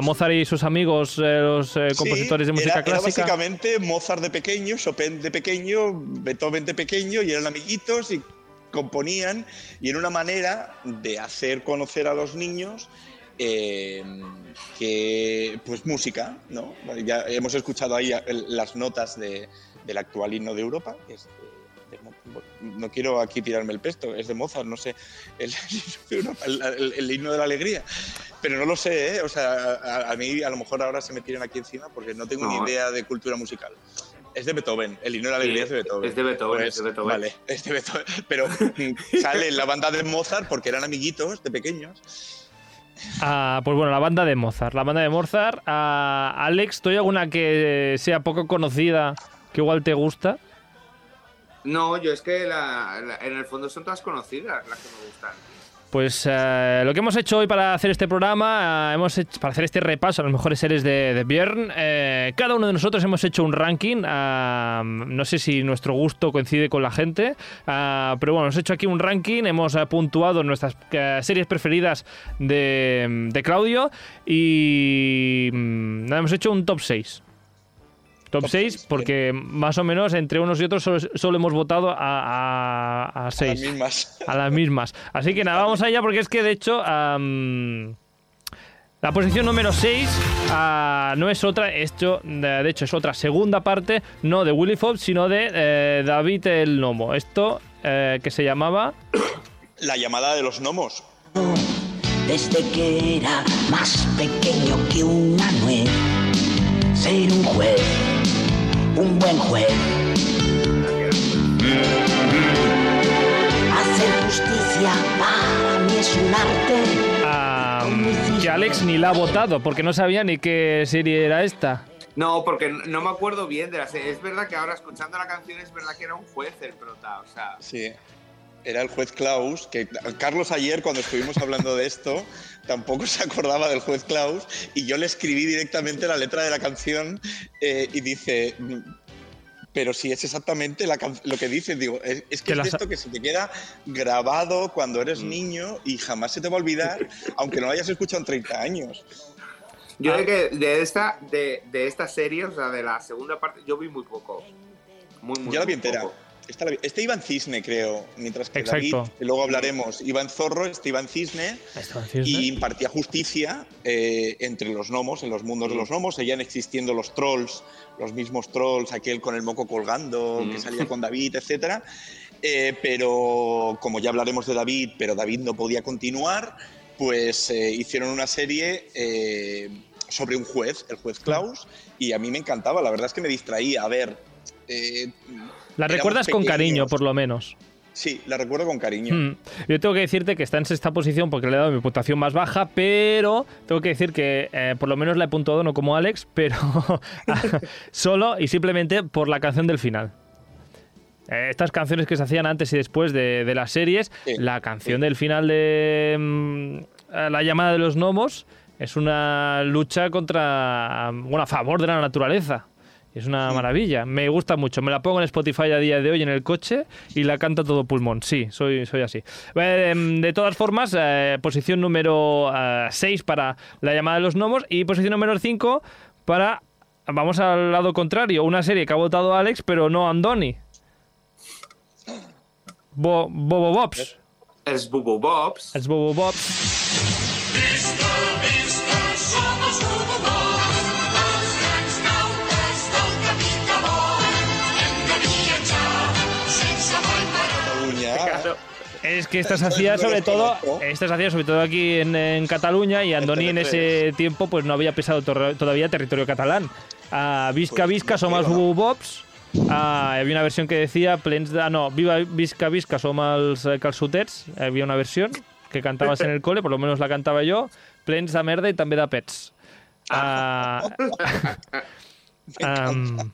Mozart y sus amigos, eh, los eh, compositores de música era, era clásica. básicamente Mozart de pequeño, Chopin de pequeño, Beethoven de pequeño, y eran amiguitos y componían, y era una manera de hacer conocer a los niños eh, que, pues, música, ¿no? Ya hemos escuchado ahí las notas de- del actual himno de Europa, que es no quiero aquí tirarme el pesto, es de Mozart, no sé, el, el- el- el himno de la alegría. Pero no lo sé, ¿eh? O sea, a, a mí a lo mejor ahora se me tiran aquí encima porque no tengo No. ni idea de cultura musical. Es de Beethoven. El himno de la alegría es de Beethoven. es de Beethoven, Pues, es de Beethoven. Vale, es de Beethoven. Pero sale en la banda de Mozart porque eran amiguitos de pequeños. Ah, pues bueno, la banda de Mozart. La banda de Mozart. Ah, Alex, ¿tú hay alguna que sea poco conocida que igual te gusta? No, yo es que la- en el fondo son todas conocidas las que me gustan. Pues eh, lo que hemos hecho hoy para hacer este programa, eh, hemos hecho, para hacer este repaso a las mejores series de, de eh, cada uno de nosotros hemos hecho un ranking. ah, no sé si nuestro gusto coincide con la gente, pero bueno, hemos hecho aquí un ranking, hemos eh, puntuado nuestras eh, series preferidas de, de Claudio y mm, hemos hecho un top 6. Top, Top 6 seis, porque más o menos entre unos y otros solo, solo hemos votado a, a, a A las 6 mismas. a las mismas. Así que nada, vamos allá porque es que de hecho la posición número 6 no es otra, esto, de, de hecho es otra segunda parte, no de Willy Fox, sino de eh, David el Nomo. Esto eh, que se llamaba... La llamada de los gnomos. desde que era más pequeño buen juez. Hacer justicia para mí es un arte. que Alex ni la ha votado porque no sabía ni qué serie era esta. No, porque no me acuerdo bien de la serie. Es verdad que ahora escuchando la canción es verdad que era un juez el prota, o sea... Sí. Era el juez Klaus, que Carlos ayer cuando estuvimos hablando de esto tampoco se acordaba del juez Klaus y yo le escribí directamente la letra de la canción eh, y dice, "Mm, pero si es exactamente la can- lo que dice, digo, es, es que Que es esto que se te queda grabado cuando eres niño y jamás se te va a olvidar, aunque no lo hayas escuchado en 30 años. Yo Ah. de, que de esta de, de esta serie, o sea, de la segunda parte, yo vi muy poco. Muy, muy, Yo la vi entera. poco. Esta la vi- Este iba en cisne, creo, mientras que Exacto. David, que luego hablaremos, iba en zorro, este iba en cisne. y impartía justicia eh, entre los gnomos, en los mundos de los gnomos. Seguían existiendo los trolls, los mismos trolls, aquel con el moco colgando, que Mm. salía con David, etc. pero como ya hablaremos de David, pero David no podía continuar, pues eh, hicieron una serie eh, sobre un juez, el juez Klaus, y a mí me encantaba, la verdad es que me distraía. A ver. eh, La recuerdas con cariño, por lo menos. Sí, la recuerdo con cariño. Hmm. Yo tengo que decirte que está en sexta posición porque le he dado mi puntuación más baja, pero tengo que decir que eh, por lo menos la he puntuado no como Alex, pero solo y simplemente por la canción del final. Eh, estas canciones que se hacían antes y después de, de las series, Sí, la canción del final de mm, eh, La llamada de los gnomos es una lucha contra, bueno, a favor de la naturaleza. Es una maravilla, me gusta mucho. Me la pongo en Spotify a día de hoy en el coche y la canto todo pulmón. Sí, soy, soy así. Eh, de todas formas, eh, posición número 6 para la llamada de los gnomos y posición número 5 para, vamos al lado contrario, una serie que ha votado Alex, pero no Andoni. Bo- Bobo Bobs. Es Bubo Bobs. Es Bobo Bobs. Es que esta se hacía sobre todo, esta se hacía sobre todo aquí en, en Cataluña y Andoni en ese tiempo pues no había pisado todavía territorio catalán. A Visca Pues, Visca ¿no? Bobs. Ah, había una versión que decía plens de... No, Viva Visca Visca som els eh, calçotets. Había una versión que cantabas en el cole, por lo menos la cantaba yo. Plens de merda i també de pets. Ah, Am,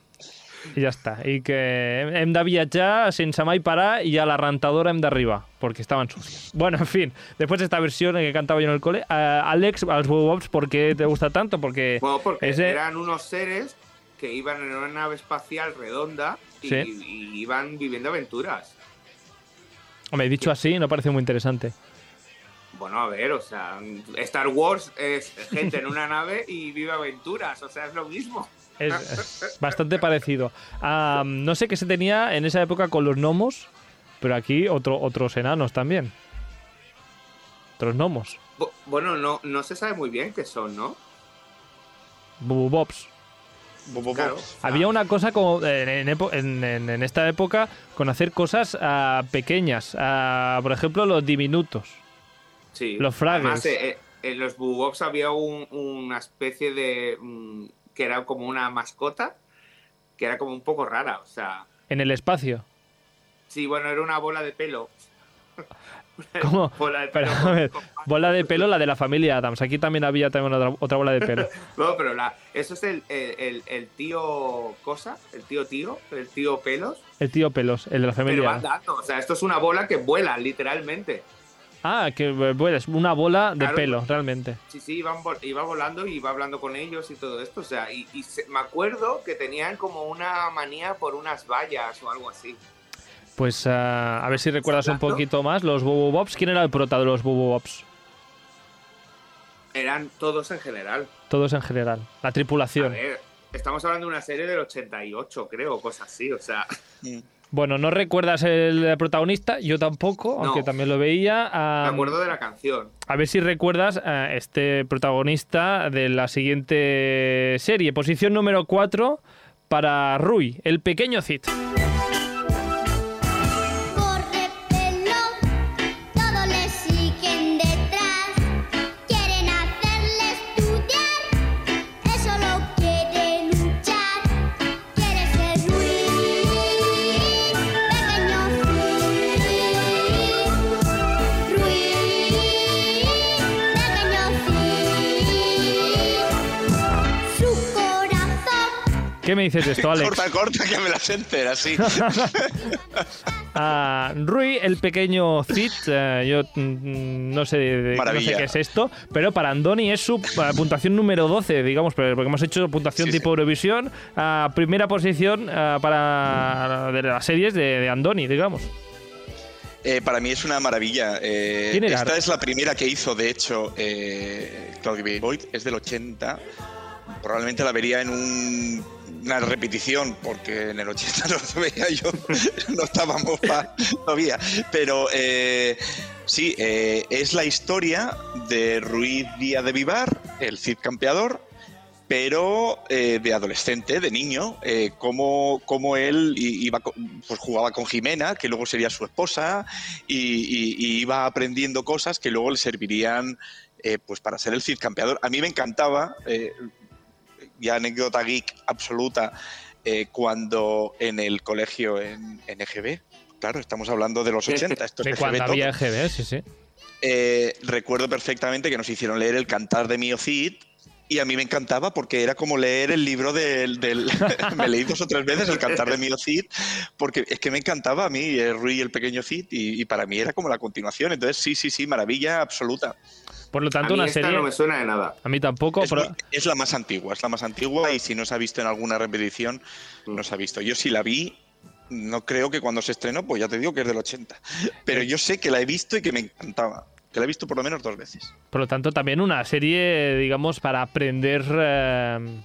I ja està. I que hem- de viatjar sense mai parar y a la rentadora hem d'arribar, porque estaban sucios. Bueno, en fin, después de esta versión que cantaba yo en el cole, eh, Alex, a los Bobs, ¿por qué te gusta tanto? Porque Bueno, porque ese- eran unos seres que iban en una nave espacial redonda y, Sí. y iban viviendo aventuras. Hombre, dicho así, no parece muy interesante. Bueno, a ver, o sea, Star Wars es gente en una nave y vive aventuras, o sea, es lo mismo. Es, bastante parecido. Am, no sé qué se tenía en esa época con los gnomos, pero aquí otro, otros enanos también. Otros gnomos. Bu- Bueno, no, no se sabe muy bien qué son, ¿no? Bobs. Bobo Claro. Había una cosa como en, en epo- en- en- en esta época con hacer cosas ah, pequeñas. Ah, por ejemplo, los diminutos. Sí. Los Fraggles. Además, eh, eh, en los Bubox había un- una especie de. mm, que era como una mascota. que era como un poco rara, o sea, En el espacio. sí, bueno, era una bola de pelo. ¿Cómo? Bola de Pero, pelo con- bola de pelo, la de la familia Adams. Aquí también había también otra, otra bola de pelo. No, pero la, eso es el, el, el- el tío cosa, el tío tío, el tío pelos, El tío pelos, el de la pero familia. va andando, o sea, esto es una bola que vuela, literalmente. Ah, que eh, bueno, es una bola de Claro. pelo, realmente. Sí, sí, iba volando y iba hablando con ellos y todo esto. O sea, y, y se- me acuerdo que tenían como una manía por unas vallas o algo así. Pues ah, a ver si recuerdas un poquito más. Los Bobo Bobs. ¿Quién era el prota de los Bobo Bobs? Eran todos en general. Todos en general. La A tripulación. ver, estamos hablando de una serie del 88, creo, cosas así. O sea, Bueno, no recuerdas el protagonista, yo tampoco, No. aunque también lo veía. ah, me acuerdo de la canción. A ver si recuerdas a este protagonista de la siguiente serie. Posición número 4 para Rui, el pequeño Cid. ¿Qué me dices de esto, Alex? Corta, corta, que me las entera, sí. a Rui, el pequeño Cid. eh, yo mm, no sé, de- no sé qué es esto, pero para Andoni es su eh, puntuación número 12, digamos, porque hemos hecho puntuación Sí, tipo sí. Eurovisión. a primera posición eh, para de las series de, de Andoni, digamos. Eh, para mí es una maravilla. Eh, esta es la primera que hizo, de hecho, eh, Claudia Boyd, es del 80. Probablemente la vería en un- una repetición, porque en el 80 no lo veía yo, no estábamos todavía. Pero eh, sí, eh, es la historia de Ruiz Díaz de Vivar, el Cid campeador, pero eh, de adolescente, de niño, eh, cómo, cómo él iba, pues jugaba con Jimena, que luego sería su esposa, y, iba aprendiendo cosas que luego le servirían pues para ser el Cid campeador. A mí me encantaba, ya anécdota geek absoluta, eh, cuando en el colegio en, en EGB, claro, estamos hablando de los 80, esto es De EGB cuando todo. había EGB, sí, sí. Eh, recuerdo perfectamente que nos hicieron leer el Cantar de Mío Cid y a mí me encantaba porque era como leer el libro del... del- me leí dos o tres veces el Cantar de Mío Cid porque es que me encantaba a mí, eh, Rui y el pequeño Cid y, y para mí era como la continuación. Entonces sí, sí, sí, maravilla absoluta. Por lo A tanto, mí una esta serie. no me suena de nada. A mí tampoco, Es, pero muy- es la más antigua, es la más antigua y si no se ha visto en alguna repetición, no se ha visto. Yo sí la vi, no creo que cuando se estrenó, pues ya te digo que es del 80. Pero yo sé que la he visto y que me encantaba. Que la he visto por lo menos dos veces. por lo tanto también una serie, digamos, para aprender. eh,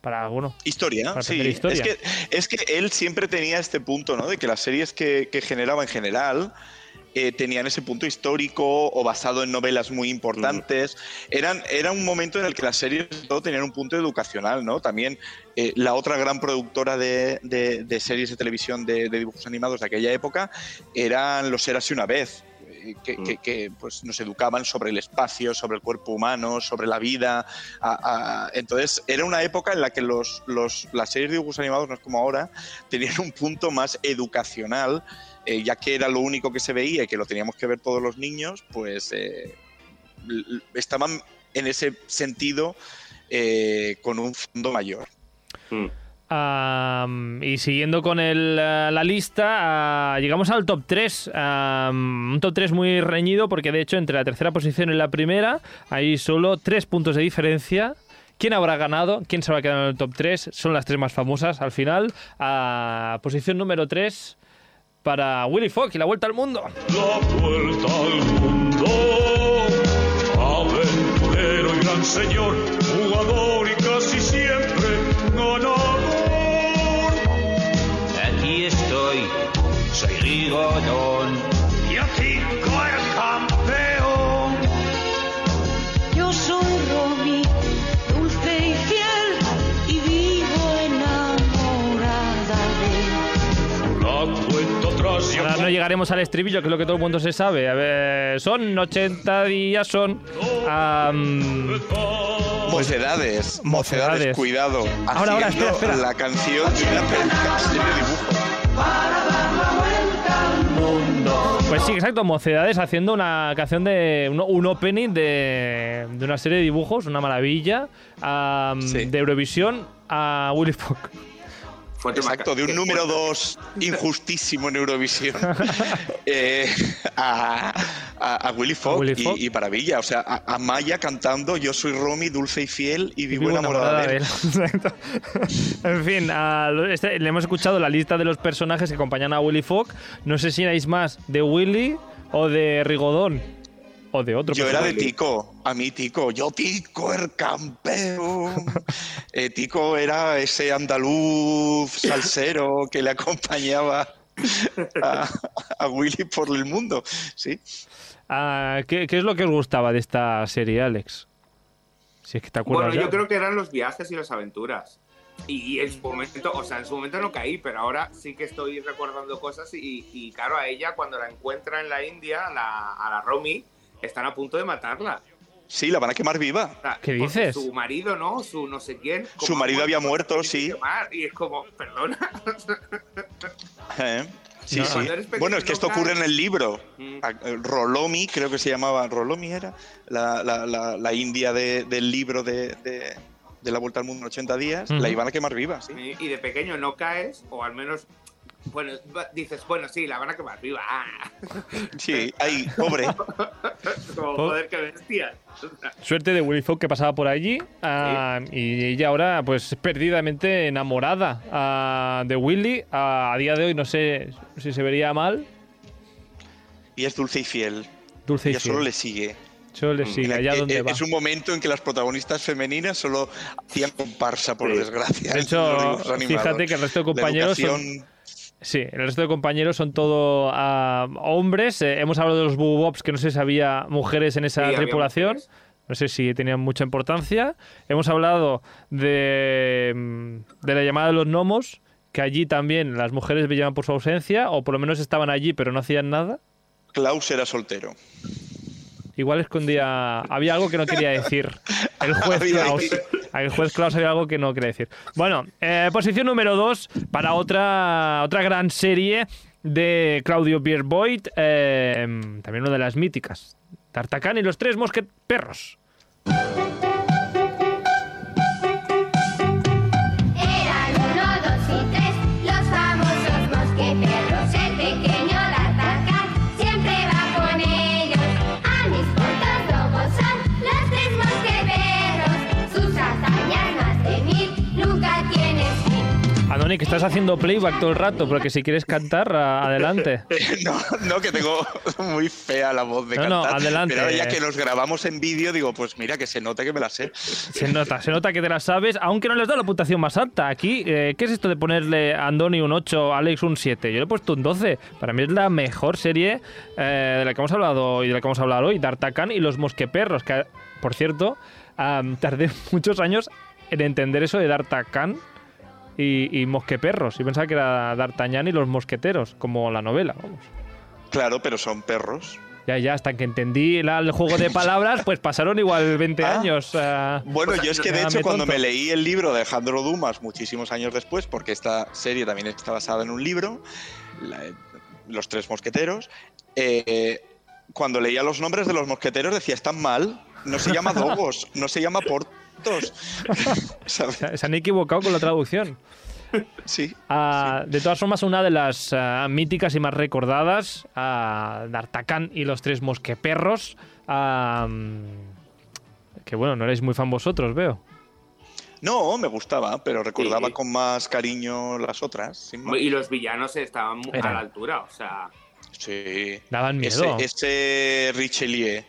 para, bueno, Historia, Para sí. historia. Es, que, es que él siempre tenía este punto, ¿no? De que las series que, que generaba en general eh, tenían ese punto histórico o basado en novelas muy importantes. Eran, era un momento en el que las series todo tenían un punto educacional, ¿no? También eh, la otra gran productora de, de- de series de televisión de, de dibujos animados de aquella época eran Los Eras y una vez. eh, Que, que- que, pues, nos educaban sobre el espacio, sobre el cuerpo humano, sobre la vida. a- a- entonces, era una época en la que los, los- las series de dibujos animados, no es como ahora, tenían un punto más educacional, eh, ya que era lo único que se veía y que lo teníamos que ver todos los niños, pues eh, estaban en ese sentido eh, con un fondo mayor. Mm. Y siguiendo con el, la lista, ah, llegamos al top 3. am, un top 3 muy reñido porque de hecho entre la tercera posición y la primera hay solo 3 puntos de diferencia. ¿Quién habrá ganado? ¿Quién se va a quedar en el top 3? Son las tres más famosas al final. A posición número 3 para Willy Fogg y la vuelta al mundo. La vuelta al mundo. Aventurero y gran señor, jugador y casi siempre ganador. Aquí estoy, soy Rigodón. Ahora no llegaremos al estribillo, que es lo que todo el mundo se sabe. A ver, son 80 días, son... Mocedades, Mocedades. cuidado. Ahora, ahora, haciendo espera, espera. La canción de una película serie de dibujo. Pues sí, exacto, Mocedades haciendo una canción de un, un opening de, de una serie de dibujos, una maravilla, Sí. de Eurovisión a Willy Fogg. Exacto, de un número fue- 2 injustísimo en Eurovisión eh, a, a- a Willy Fogg, Willy y-. Y, maravilla. O sea, a, a Maya cantando Yo soy Romy, dulce y fiel y vivo, Vivo enamorada de él. En fin, este- le hemos escuchado la lista de los personajes que acompañan a Willy Fogg. No sé si erais más de Willy o de Rigodón. O de otro Yo era de. Tico, a mí Tico, yo Tico el campeón. Eh, Tico era ese andaluz salsero que le acompañaba a, a Willy por el mundo. Sí. Ah, ¿qué, qué es lo que os gustaba de esta serie, Alex? Si es que te acuerdas. Bueno, ya. yo creo que eran los viajes y las aventuras. Y en su momento, o sea, en su momento no caí, pero ahora sí que estoy recordando cosas y, y claro, a ella cuando la encuentra en la India, a la, a la Romy, están a punto de matarla. Sí, la van a quemar viva. O sea, ¿Qué dices? Su marido, ¿no? Su no sé quién. Su marido había muerto, sí. Y es como, perdona. ¿Eh? Sí, No, sí. Bueno, es que esto ocurre en el libro. Mm. A- eh, Rolomi, creo que se llamaba. Rolomi era la, la- la- la india de- del libro de, de- de la vuelta al mundo en 80 días. La iban a quemar viva, sí. Y de pequeño no caes, o al menos, bueno, dices, bueno, sí, la van a quemar viva. Ah. Sí, ahí, pobre. como, joder, qué bestia. Suerte de Willy Fogg que pasaba por allí ah, y ella ahora pues perdidamente enamorada ah, de Willy. Ah, a día de hoy no sé si se vería mal. Y es dulce y fiel. Dulce y Ella fiel. solo le sigue. Solo le sigue, allá donde va. Es un momento en que las protagonistas femeninas solo hacían comparsa, por Sí. desgracia. De hecho, fíjate que el resto de La compañeros Sí, el resto de compañeros son todo ah, hombres. Eh, hemos hablado de los Boobobs, que no sé si había mujeres en esa Sí, tripulación. No sé si tenían mucha importancia. Hemos hablado de, mm, de la llamada de los gnomos, que allí también las mujeres brillaban por su ausencia, o por lo menos estaban allí pero no hacían nada. Klaus era soltero. Igual escondía. Había algo que no quería decir. El juez Había- Klaus. El juez Klaus había algo que no quería decir. Bueno, eh, posición número 2 para otra, otra gran serie de Claudio Pierboyd. eh, también una de las míticas. Tartacán y los tres mosqueperros. Eran que estás haciendo playback todo el rato, porque si quieres cantar, adelante. No, no, que tengo muy fea la voz de No, no, cantar. adelante. Pero ahora ya que nos grabamos en vídeo, digo, pues mira, que se note que me la sé. Se nota, se nota que te la sabes, aunque no les da la puntuación más alta. Aquí, eh, ¿qué es esto de ponerle a Andoni un 8, a Alex un 7? Yo le he puesto un 12. Para mí es la mejor serie eh, de la que hemos hablado y de la que vamos a hablar hoy, D'Artagnan y los mosqueperros, que, por cierto, tardé muchos años en entender eso de D'Artagnan y, y mosqueperros. Y pensaba que era D'Artagnan y los mosqueteros, como la novela, vamos. Claro, pero son perros. Ya, ya, hasta que entendí el juego de palabras, pues pasaron igual 20 Ah. años. ah. Bueno, yo es que de Ah, hecho me cuando me leí el libro de Alejandro Dumas muchísimos años después, porque esta serie también está basada en un libro, la- Los Tres Mosqueteros, eh, cuando leía los nombres de los mosqueteros decía, están mal, no se llama Dogos, no se llama Portos. ¿Sabes? Se, se han equivocado con la traducción. Sí. Ah, De todas formas, una de las ah, míticas y más recordadas, D'Artagnan y los tres mosqueperros, que bueno, no erais muy fan vosotros, veo. No, me gustaba, pero recordaba Sí. con más cariño las otras. sin más. Y los villanos estaban Eran. a la altura, o sea. Sí. Daban miedo. Ese, ese Richelieu,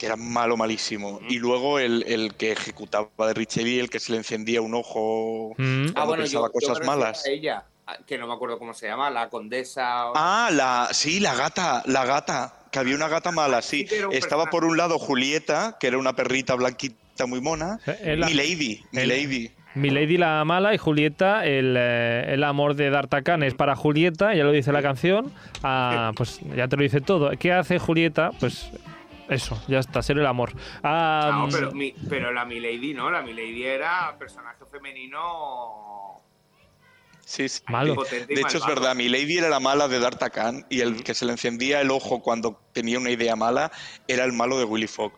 que era malo, malísimo. Y luego el, el que ejecutaba de Richelieu, el que se le encendía un ojo Mm. cuando pensaba cosas malas. a ella, que no me acuerdo cómo se llama, la condesa. o- Ah, la, sí, la gata, la gata. Que había una gata mala, sí. Sí, Estaba por un lado Julieta, que era una perrita blanquita muy mona. La- Milady, el- Milady. Milady la mala y Julieta, el, eh, el amor de D'Artagnan es para Julieta, ya lo dice la canción. Ah, pues ya te lo dice todo. ¿Qué hace Julieta? Pues eso, ya está, ser el amor. Ah, No, pero, mi- pero la Milady no, la Milady era personaje femenino Sí, sí. Malo. De hecho, es verdad, mi Lady era la mala de D'Artagnan y el que se le encendía el ojo cuando tenía una idea mala era el malo de Willy Fogg.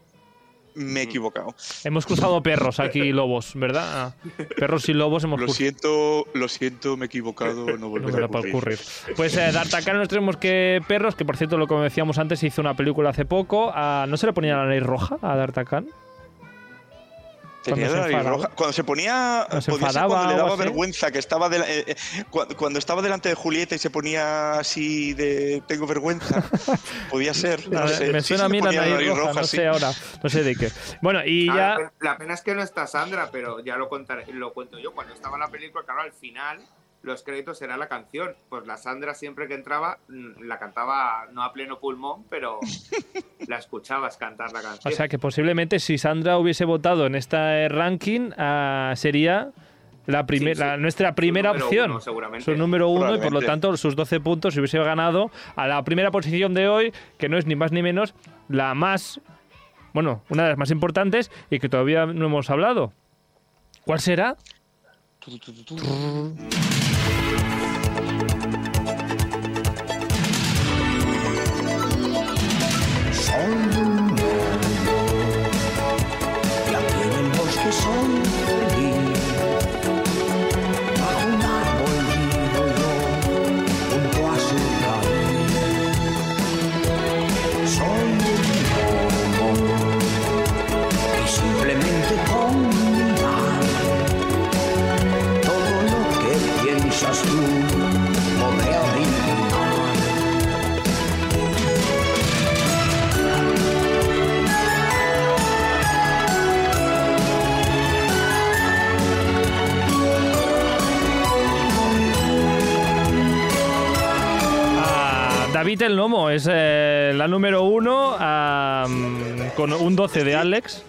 Me he equivocado. hemos cruzado perros aquí y lobos, ¿verdad? Perros y lobos hemos Lo cruzado. siento, lo siento, me he equivocado, no volverá me a ocurrir. ocurrir. Pues eh, D'Artagnan nos tenemos que perros, que por cierto, lo como decíamos antes, se hizo una película hace poco. Ah, ¿No se le ponía la nariz roja a D'Artagnan? Tenía Cuando se nariz enfadaba. roja. Cuando se ponía. Cuando se podía ser enfadaba cuando le daba vergüenza, que estaba. de la- eh, eh, cu- cuando estaba delante de Julieta y se ponía así de. Tengo vergüenza. Podía ser. No sé. me Sí suena se a mí la nariz roja, no sí. sé ahora, no sé de qué. Bueno, y ya... la, pe- la pena es que no está Sandra, pero ya lo contaré, lo cuento yo. Cuando estaba la película, claro, al final los créditos era la canción. Pues la Sandra siempre que entraba mm, la cantaba no a pleno pulmón, pero la escuchabas cantar la O canción. sea que posiblemente si Sandra hubiese votado en este ranking, ah, sería la primer- Sí, sí. la- nuestra Su primera número opción. uno, seguramente. Su número uno y por lo tanto sus 12 puntos si hubiese ganado a la primera posición de hoy, que no es ni más ni menos la más, bueno, una de las más importantes y que todavía no hemos hablado. ¿Cuál será? David el Nomo es eh, la número uno mm, con un 12 de Alex.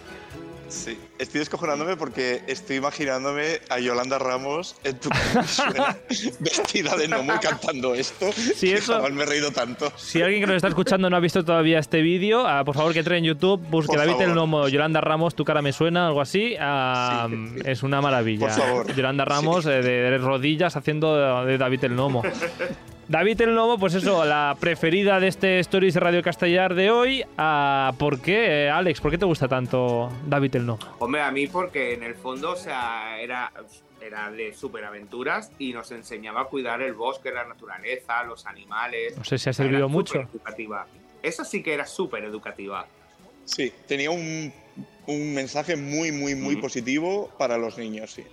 Sí, estoy descojonándome porque estoy imaginándome a Yolanda Ramos en tu suena, vestida de gnomo y cantando esto. Sí, que eso- Jamás me he reído tanto. Si alguien que nos está escuchando no ha visto todavía este vídeo, ah, por favor que entre en YouTube, busque Por David favor. el Nomo, Yolanda Ramos, tu cara me suena, algo así. ah, Sí, sí. Es una maravilla. Por favor. Yolanda Ramos eh, de, de rodillas haciendo de, de David el Nomo. David el Nomo, pues eso, la preferida de este Stories de Radio Castellar de hoy. Ah, ¿Por qué, eh, Alex? ¿Por qué te gusta tanto David el Nomo? Hombre, a mí porque en el fondo, o sea, era, era de superaventuras y nos enseñaba a cuidar el bosque, la naturaleza, los animales. No sé si ha servido era mucho. supereducativa. Esa sí que era súper educativa. Sí, tenía un, un mensaje muy, muy, muy Mm. positivo para los niños, sí.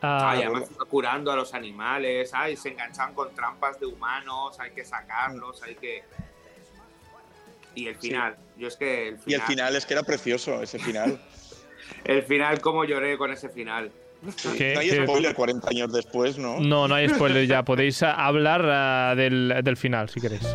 Ah, Ay, además iba curando a los animales, ay, se enganchaban con trampas de humanos, hay que sacarlos, hay que... Y el Sí. final, yo es que el Y final, el final es que era precioso, ese final. el final, cómo lloré con ese final. no hay spoiler 40 años después, ¿no? no, no hay spoiler ya. Podéis hablar ah, del, del final si queréis.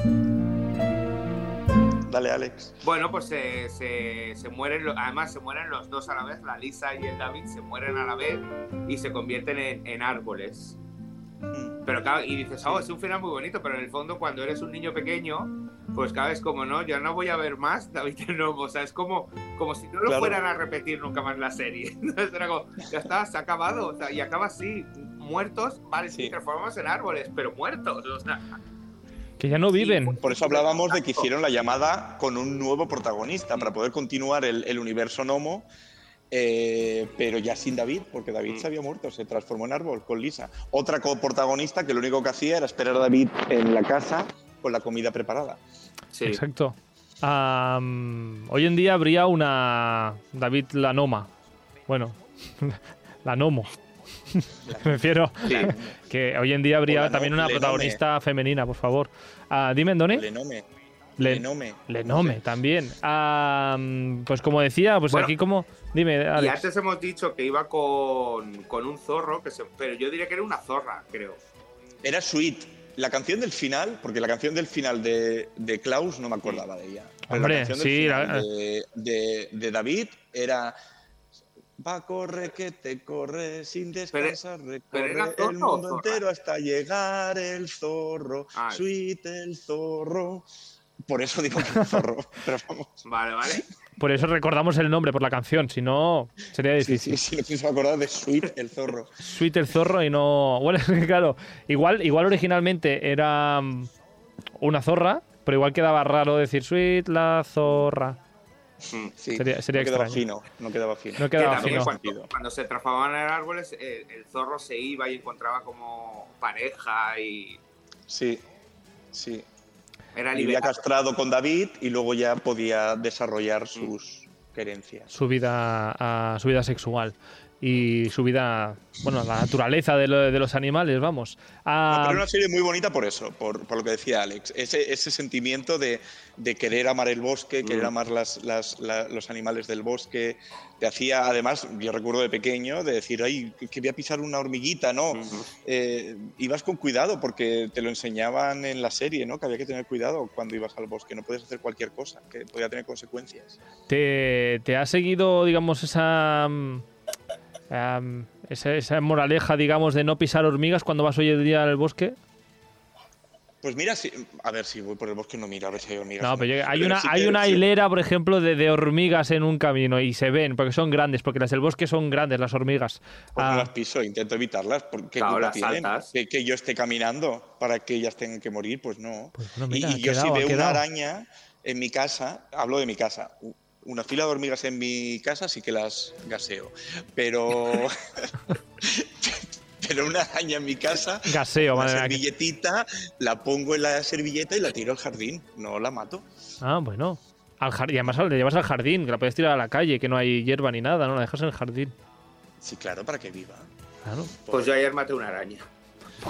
Dale, Alex. Bueno, pues se, se, se mueren, además se mueren los dos a la vez, la Lisa y el David se mueren a la vez y se convierten en, en árboles. Mm. Pero claro, y dices, oh, es un final muy bonito, pero en el fondo cuando eres un niño pequeño, pues cada vez como no, yo no voy a ver más David el Nomo, o sea, es como, como si no lo Claro. fueran a repetir nunca más la serie. Entonces era como, ya está, se ha acabado, o sea, y acaba así, muertos, vale, Sí. transformamos en árboles, pero muertos, o sea, Que ya no Sí, viven. Por eso hablábamos de que hicieron la llamada con un nuevo protagonista, para poder continuar el, el universo Nomo, eh, pero ya sin David, porque David Mm. se había muerto, se transformó en árbol con Lisa. Otra coprotagonista que lo único que hacía era esperar a David en la casa con la comida preparada. sí. Exacto. Hoy en día habría una David la Noma. Bueno, la Nomo. Me refiero que hoy en día habría no- también una Lenome. protagonista femenina, por favor. Ah, dime, Doni. Lenome. Le- Lenome. Lenome también. Am, pues como decía, pues Bueno, aquí como... Dime, Y Alex. antes hemos dicho que iba con, con un zorro, que se, pero yo diría que era una zorra, creo. Era Sweet. La canción del final, porque la canción del final de, de Klaus no me acordaba de ella. Pero Hombre, la canción del sí, final la- de, de- de David era Va, corre, que te corre, sin descansar, recorre zorro el mundo entero hasta llegar el zorro, Ah. sweet el zorro. Por eso digo que el zorro, pero vamos. Vale, vale. Por eso recordamos el nombre por la canción, si no sería Sí, difícil. sí, sí, no pienso acordar de Sweet el zorro. Sweet el zorro y no. Bueno, claro, igual, igual originalmente era mm, una zorra, pero igual quedaba raro decir Sweet la zorra. Mm. Sí, Sería- sería no quedaba extraño. fino, no quedaba fino. No Que quedaba también fino. cuando, se transformaban en árboles, eh, el zorro se iba y encontraba como pareja y Sí, sí. era Vivía liberado. castrado con David y luego ya podía desarrollar sus querencias. Su vida, ah, su vida sexual y su vida, bueno, la naturaleza de, lo- de los animales, vamos. No, Ah, pero era una serie muy bonita por eso, por, por lo que decía Alex. Ese, ese sentimiento de, de querer amar el bosque, querer Mm. amar las, las- la- los animales del bosque. Te hacía, además, yo recuerdo de pequeño, de decir, ay, que voy a pisar una hormiguita, ¿no? Eh, ibas con cuidado porque te lo enseñaban en la serie, ¿no? Que había que tener cuidado cuando ibas al bosque. No puedes hacer cualquier cosa, que podía tener consecuencias. ¿te, te ha seguido, digamos, esa, esa, esa moraleja, digamos, de no pisar hormigas cuando vas hoy en día al bosque? Pues mira, si, a ver si voy por el bosque, no mira, a ver si hay hormigas. No, pero yo- hay Pero una, sí hay que- una hilera, por ejemplo, de, de hormigas en un camino y se ven, porque son grandes, porque las del bosque son grandes, las hormigas. Pues Ah, no las piso, intento evitarlas. ¿Por ¿Qué Claro, las tienen? Que, que yo esté caminando para que ellas tengan que morir, pues no. Pues bueno, Y- mira, y, ha yo quedado, si veo una araña en mi casa, hablo de mi casa, una fila de hormigas en mi casa sí que las gaseo. Pero. pero una araña en mi casa, gaseo, una madre mía. servilletita, la pongo en la servilleta y la tiro al jardín. No la mato. Ah, bueno. Al jardín, además la llevas al jardín, que la puedes tirar a la calle, que no hay hierba ni nada, ¿no? La dejas en el jardín. Sí, claro, para que viva. Claro. Pues yo ayer maté una araña.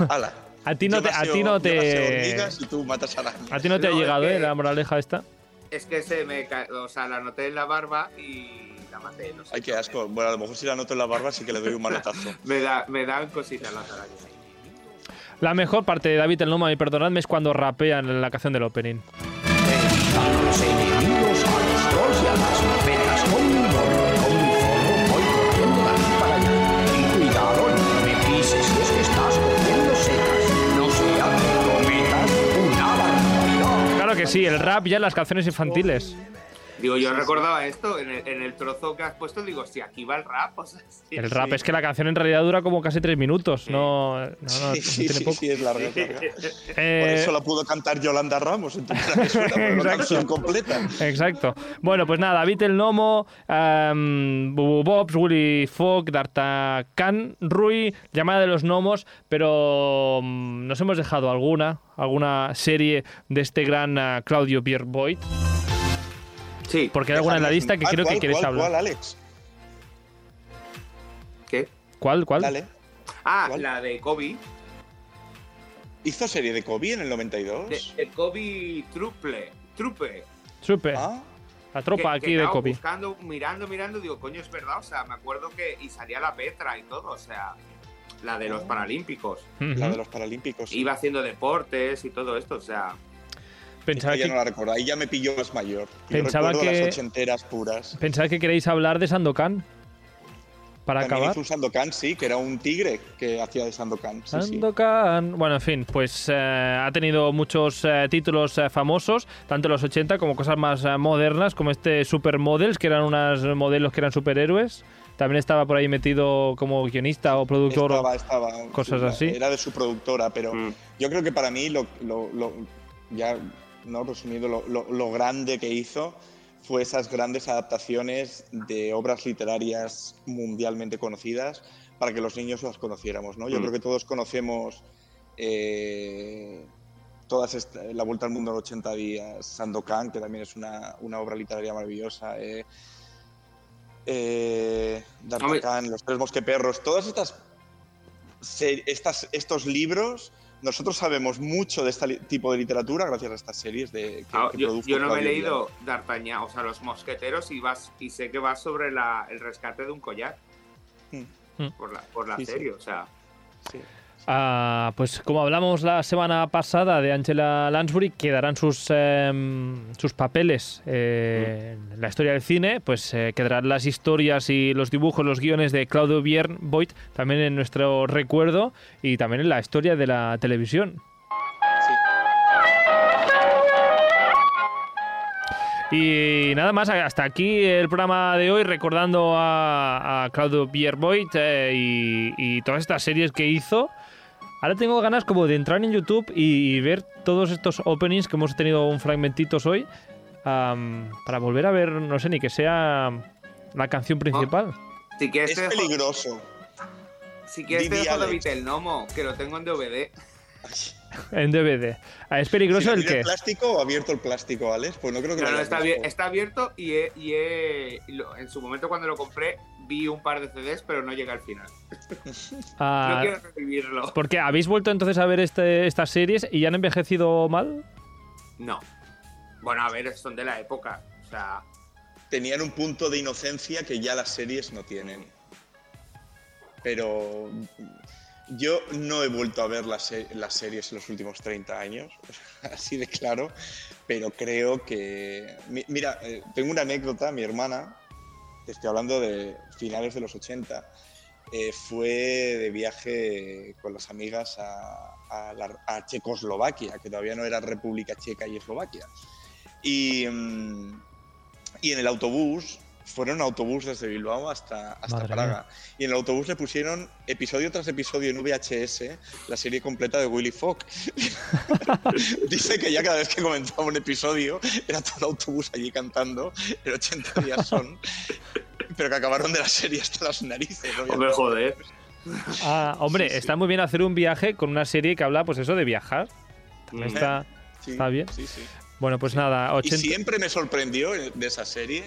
Hala. A ti no Yo te, a ti no te, hormigas y tú matas arañas. a ti no te ha No, llegado, que- ¿eh? La moraleja esta. Es que se me o sea, la noté en la barba y la maté. No sé. Ay, qué asco. Bueno, a lo mejor si la noto en la barba sí que le doy un manotazo. Me, da, me dan cositas las arañas. La mejor parte de David el Noma, y perdonadme, es cuando rapean en la canción del opening. Sí, el rap ya las canciones infantiles. Digo, yo recordaba esto en el, en el trozo que has puesto. Digo, si aquí va el rap. O sea, sí, El rap sí. es que la canción en realidad dura como casi tres minutos. No, no, no, Sí, sí, tiene sí, poco. sí, es larga, es larga. Eh, Por eso la pudo cantar Yolanda Ramos, entonces la que suena, pero una Exacto. canción completa. Exacto. Bueno, pues nada, David el Nomo, um, Bubu Bobs, Willy Fogg, D'Artagnan, Rui, Llamada de los Gnomos, pero mm, nos hemos dejado alguna, alguna serie de este gran ah, Claudio Pierre Boyd, Sí. porque hay alguna en la lista que Ah, creo que ¿cuál, queréis cuál, hablar. ¿Cuál, Alex? ¿Qué? ¿Cuál? ¿Cuál? Dale. Ah, ¿Cuál? la de Kobe. ¿Hizo serie de Kobe en el 92? De, de Kobe Truple. Trupe. Supe, Ah, la tropa que- aquí que de estaba Kobe. Buscando, mirando, mirando, digo, coño, es verdad. O sea, me acuerdo que. Y salía la Petra y todo. O sea, la de los Oh. Paralímpicos. La de los Paralímpicos. sí. Iba haciendo deportes y todo esto. O sea, Pensaba ya que, no la recuerdo, ahí ya me pilló más mayor. Yo Pensaba que- las ochenteras puras. pensaba que queréis hablar de Sandokan. Para También acabar. hizo un Sandokan, sí, que era un tigre que hacía de Sandokan. Sí, sí. Sandokan. Bueno, en fin, pues eh, ha tenido muchos eh, títulos eh, famosos, tanto en los 80 como cosas más eh, modernas, como este Supermodels, que eran unos modelos que eran superhéroes. También estaba por ahí metido como guionista o productor. Estaba, estaba, cosas sí, así. Era de su productora, pero Mm. yo creo que para mí, lo, lo- lo- ya no resumido, lo, lo- lo grande que hizo fue esas grandes adaptaciones de obras literarias mundialmente conocidas para que los niños las conociéramos. ¿no? Yo Mm. creo que todos conocemos eh, todas esta- La Vuelta al Mundo en 80 días, Sandokan, que también es una, una obra literaria maravillosa. eh, eh, Los Tres Mosqueperros, todas estas, se- estas estos libros, nosotros sabemos mucho de este tipo de literatura gracias a estas series de, que, ah, que yo, yo no me he leído D'Artagnan, o sea, los mosqueteros y, vas, y sé que va sobre la, el rescate de un collar. Mm. Mm. Por la, por la Sí, sí. serie, o sea. Sí, Ah, pues como hablamos la semana pasada de Angela Lansbury, quedarán sus, em, sus papeles eh, en la historia del cine, pues eh, quedarán las historias y los dibujos, los guiones de Claudio Boyd también en nuestro recuerdo y también en la historia de la televisión. Y nada más, hasta aquí el programa de hoy, recordando a, Claudio Boyd eh, y todas estas series que hizo. Ahora tengo ganas como de entrar en YouTube y, y ver todos estos openings que hemos tenido un fragmentitos hoy para volver a ver, no sé, ni que sea la canción principal. Si quieres, Es te dejo- peligroso. si quieres te dejo. David el Nomo, que lo tengo en DVD. En DVD. Ah, ¿Es peligroso ¿Si el qué? plástico o abierto el plástico, Alex? Pues no creo que No, lo no, está, abierto y, he- y en su momento cuando lo compré vi un par de CDs, pero no llegué al final. Ah, No quiero revivirlo. porque habéis vuelto entonces a ver este- estas series y ya han envejecido mal. No. Bueno, a ver, son de la época. O sea, Tenían un punto de inocencia que ya las series no tienen. Pero yo no he vuelto a ver las, se- las series en los últimos 30 años, así de claro, pero creo que... mi- Mira, eh, tengo una anécdota, mi hermana, estoy hablando de finales de los 80, eh, fue de viaje con las amigas a, a Checoslovaquia, que todavía no era República Checa y Eslovaquia. Y, mm, y en el autobús, fueron autobús desde Bilbao hasta, hasta Madre Praga. Y en el autobús le pusieron episodio tras episodio en VHS la serie completa de Willy Fogg. Dice que ya cada vez que comenzaba un episodio era todo el autobús allí cantando, el 80 días son, pero que acabaron de la serie hasta las narices. hombre, obviamente. joder. Ah, hombre, Sí, sí. está muy bien hacer un viaje con una serie que habla, pues eso, de viajar. También Mm. está, Sí, está bien. Sí, sí. Bueno, pues nada, Y 80... siempre me sorprendió de esa serie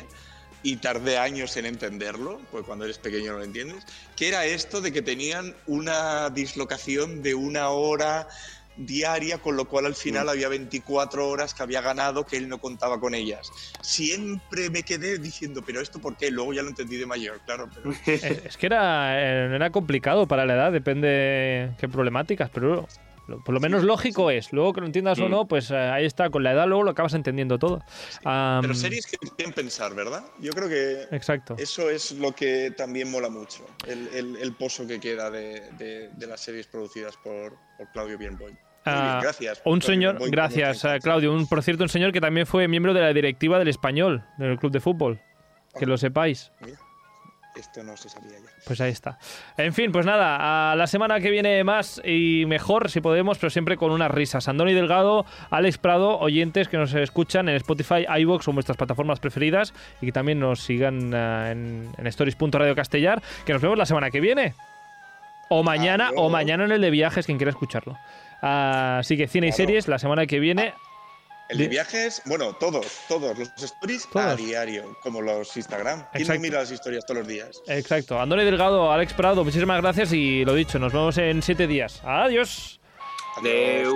y tardé años en entenderlo, pues cuando eres pequeño no lo entiendes, que era esto de que tenían una dislocación de una hora diaria, con lo cual al final había 24 horas que había ganado que él no contaba con ellas. Siempre me quedé diciendo, pero esto por qué? Luego ya lo entendí de mayor, claro. Pero... Es, es que era, eh, era complicado para la edad, depende qué problemáticas, pero por lo menos lógico es. Luego que lo entiendas o Mm. no, pues eh, ahí está, con la edad luego lo acabas entendiendo todo. Am, pero series que quieren pensar, ¿verdad? Yo creo que Exacto. Eso es lo que también mola mucho, el, el- el pozo que queda de, de- de las series producidas por, por Claudio Bienboy. Ah, gracias. Un señor, Bienboy, gracias, eh, Claudio. Un, por cierto, un señor que también fue miembro de la directiva del Español, del club de fútbol. Que lo sepáis. Mira, esto no se sabía ya. Pues ahí está. En fin, pues nada, a la semana que viene más y mejor, si podemos, pero siempre con unas risas. Andoni Delgado, Alex Prado, oyentes que nos escuchan en Spotify, iVoox o vuestras plataformas preferidas y que también nos sigan eh, en, en stories.radio castellar, que nos vemos la semana que viene. O mañana, o mañana en el de viajes, quien quiera escucharlo. Así que cine y series, la semana que viene. El de viajes, bueno, todos, todos, los stories a diario, como los Instagram. ¿Quién Exacto. no mira las historias todos los días? Exacto. Andoni Delgado, Alex Prado, muchísimas gracias y lo dicho, nos vemos en siete días. Adiós. Adeu.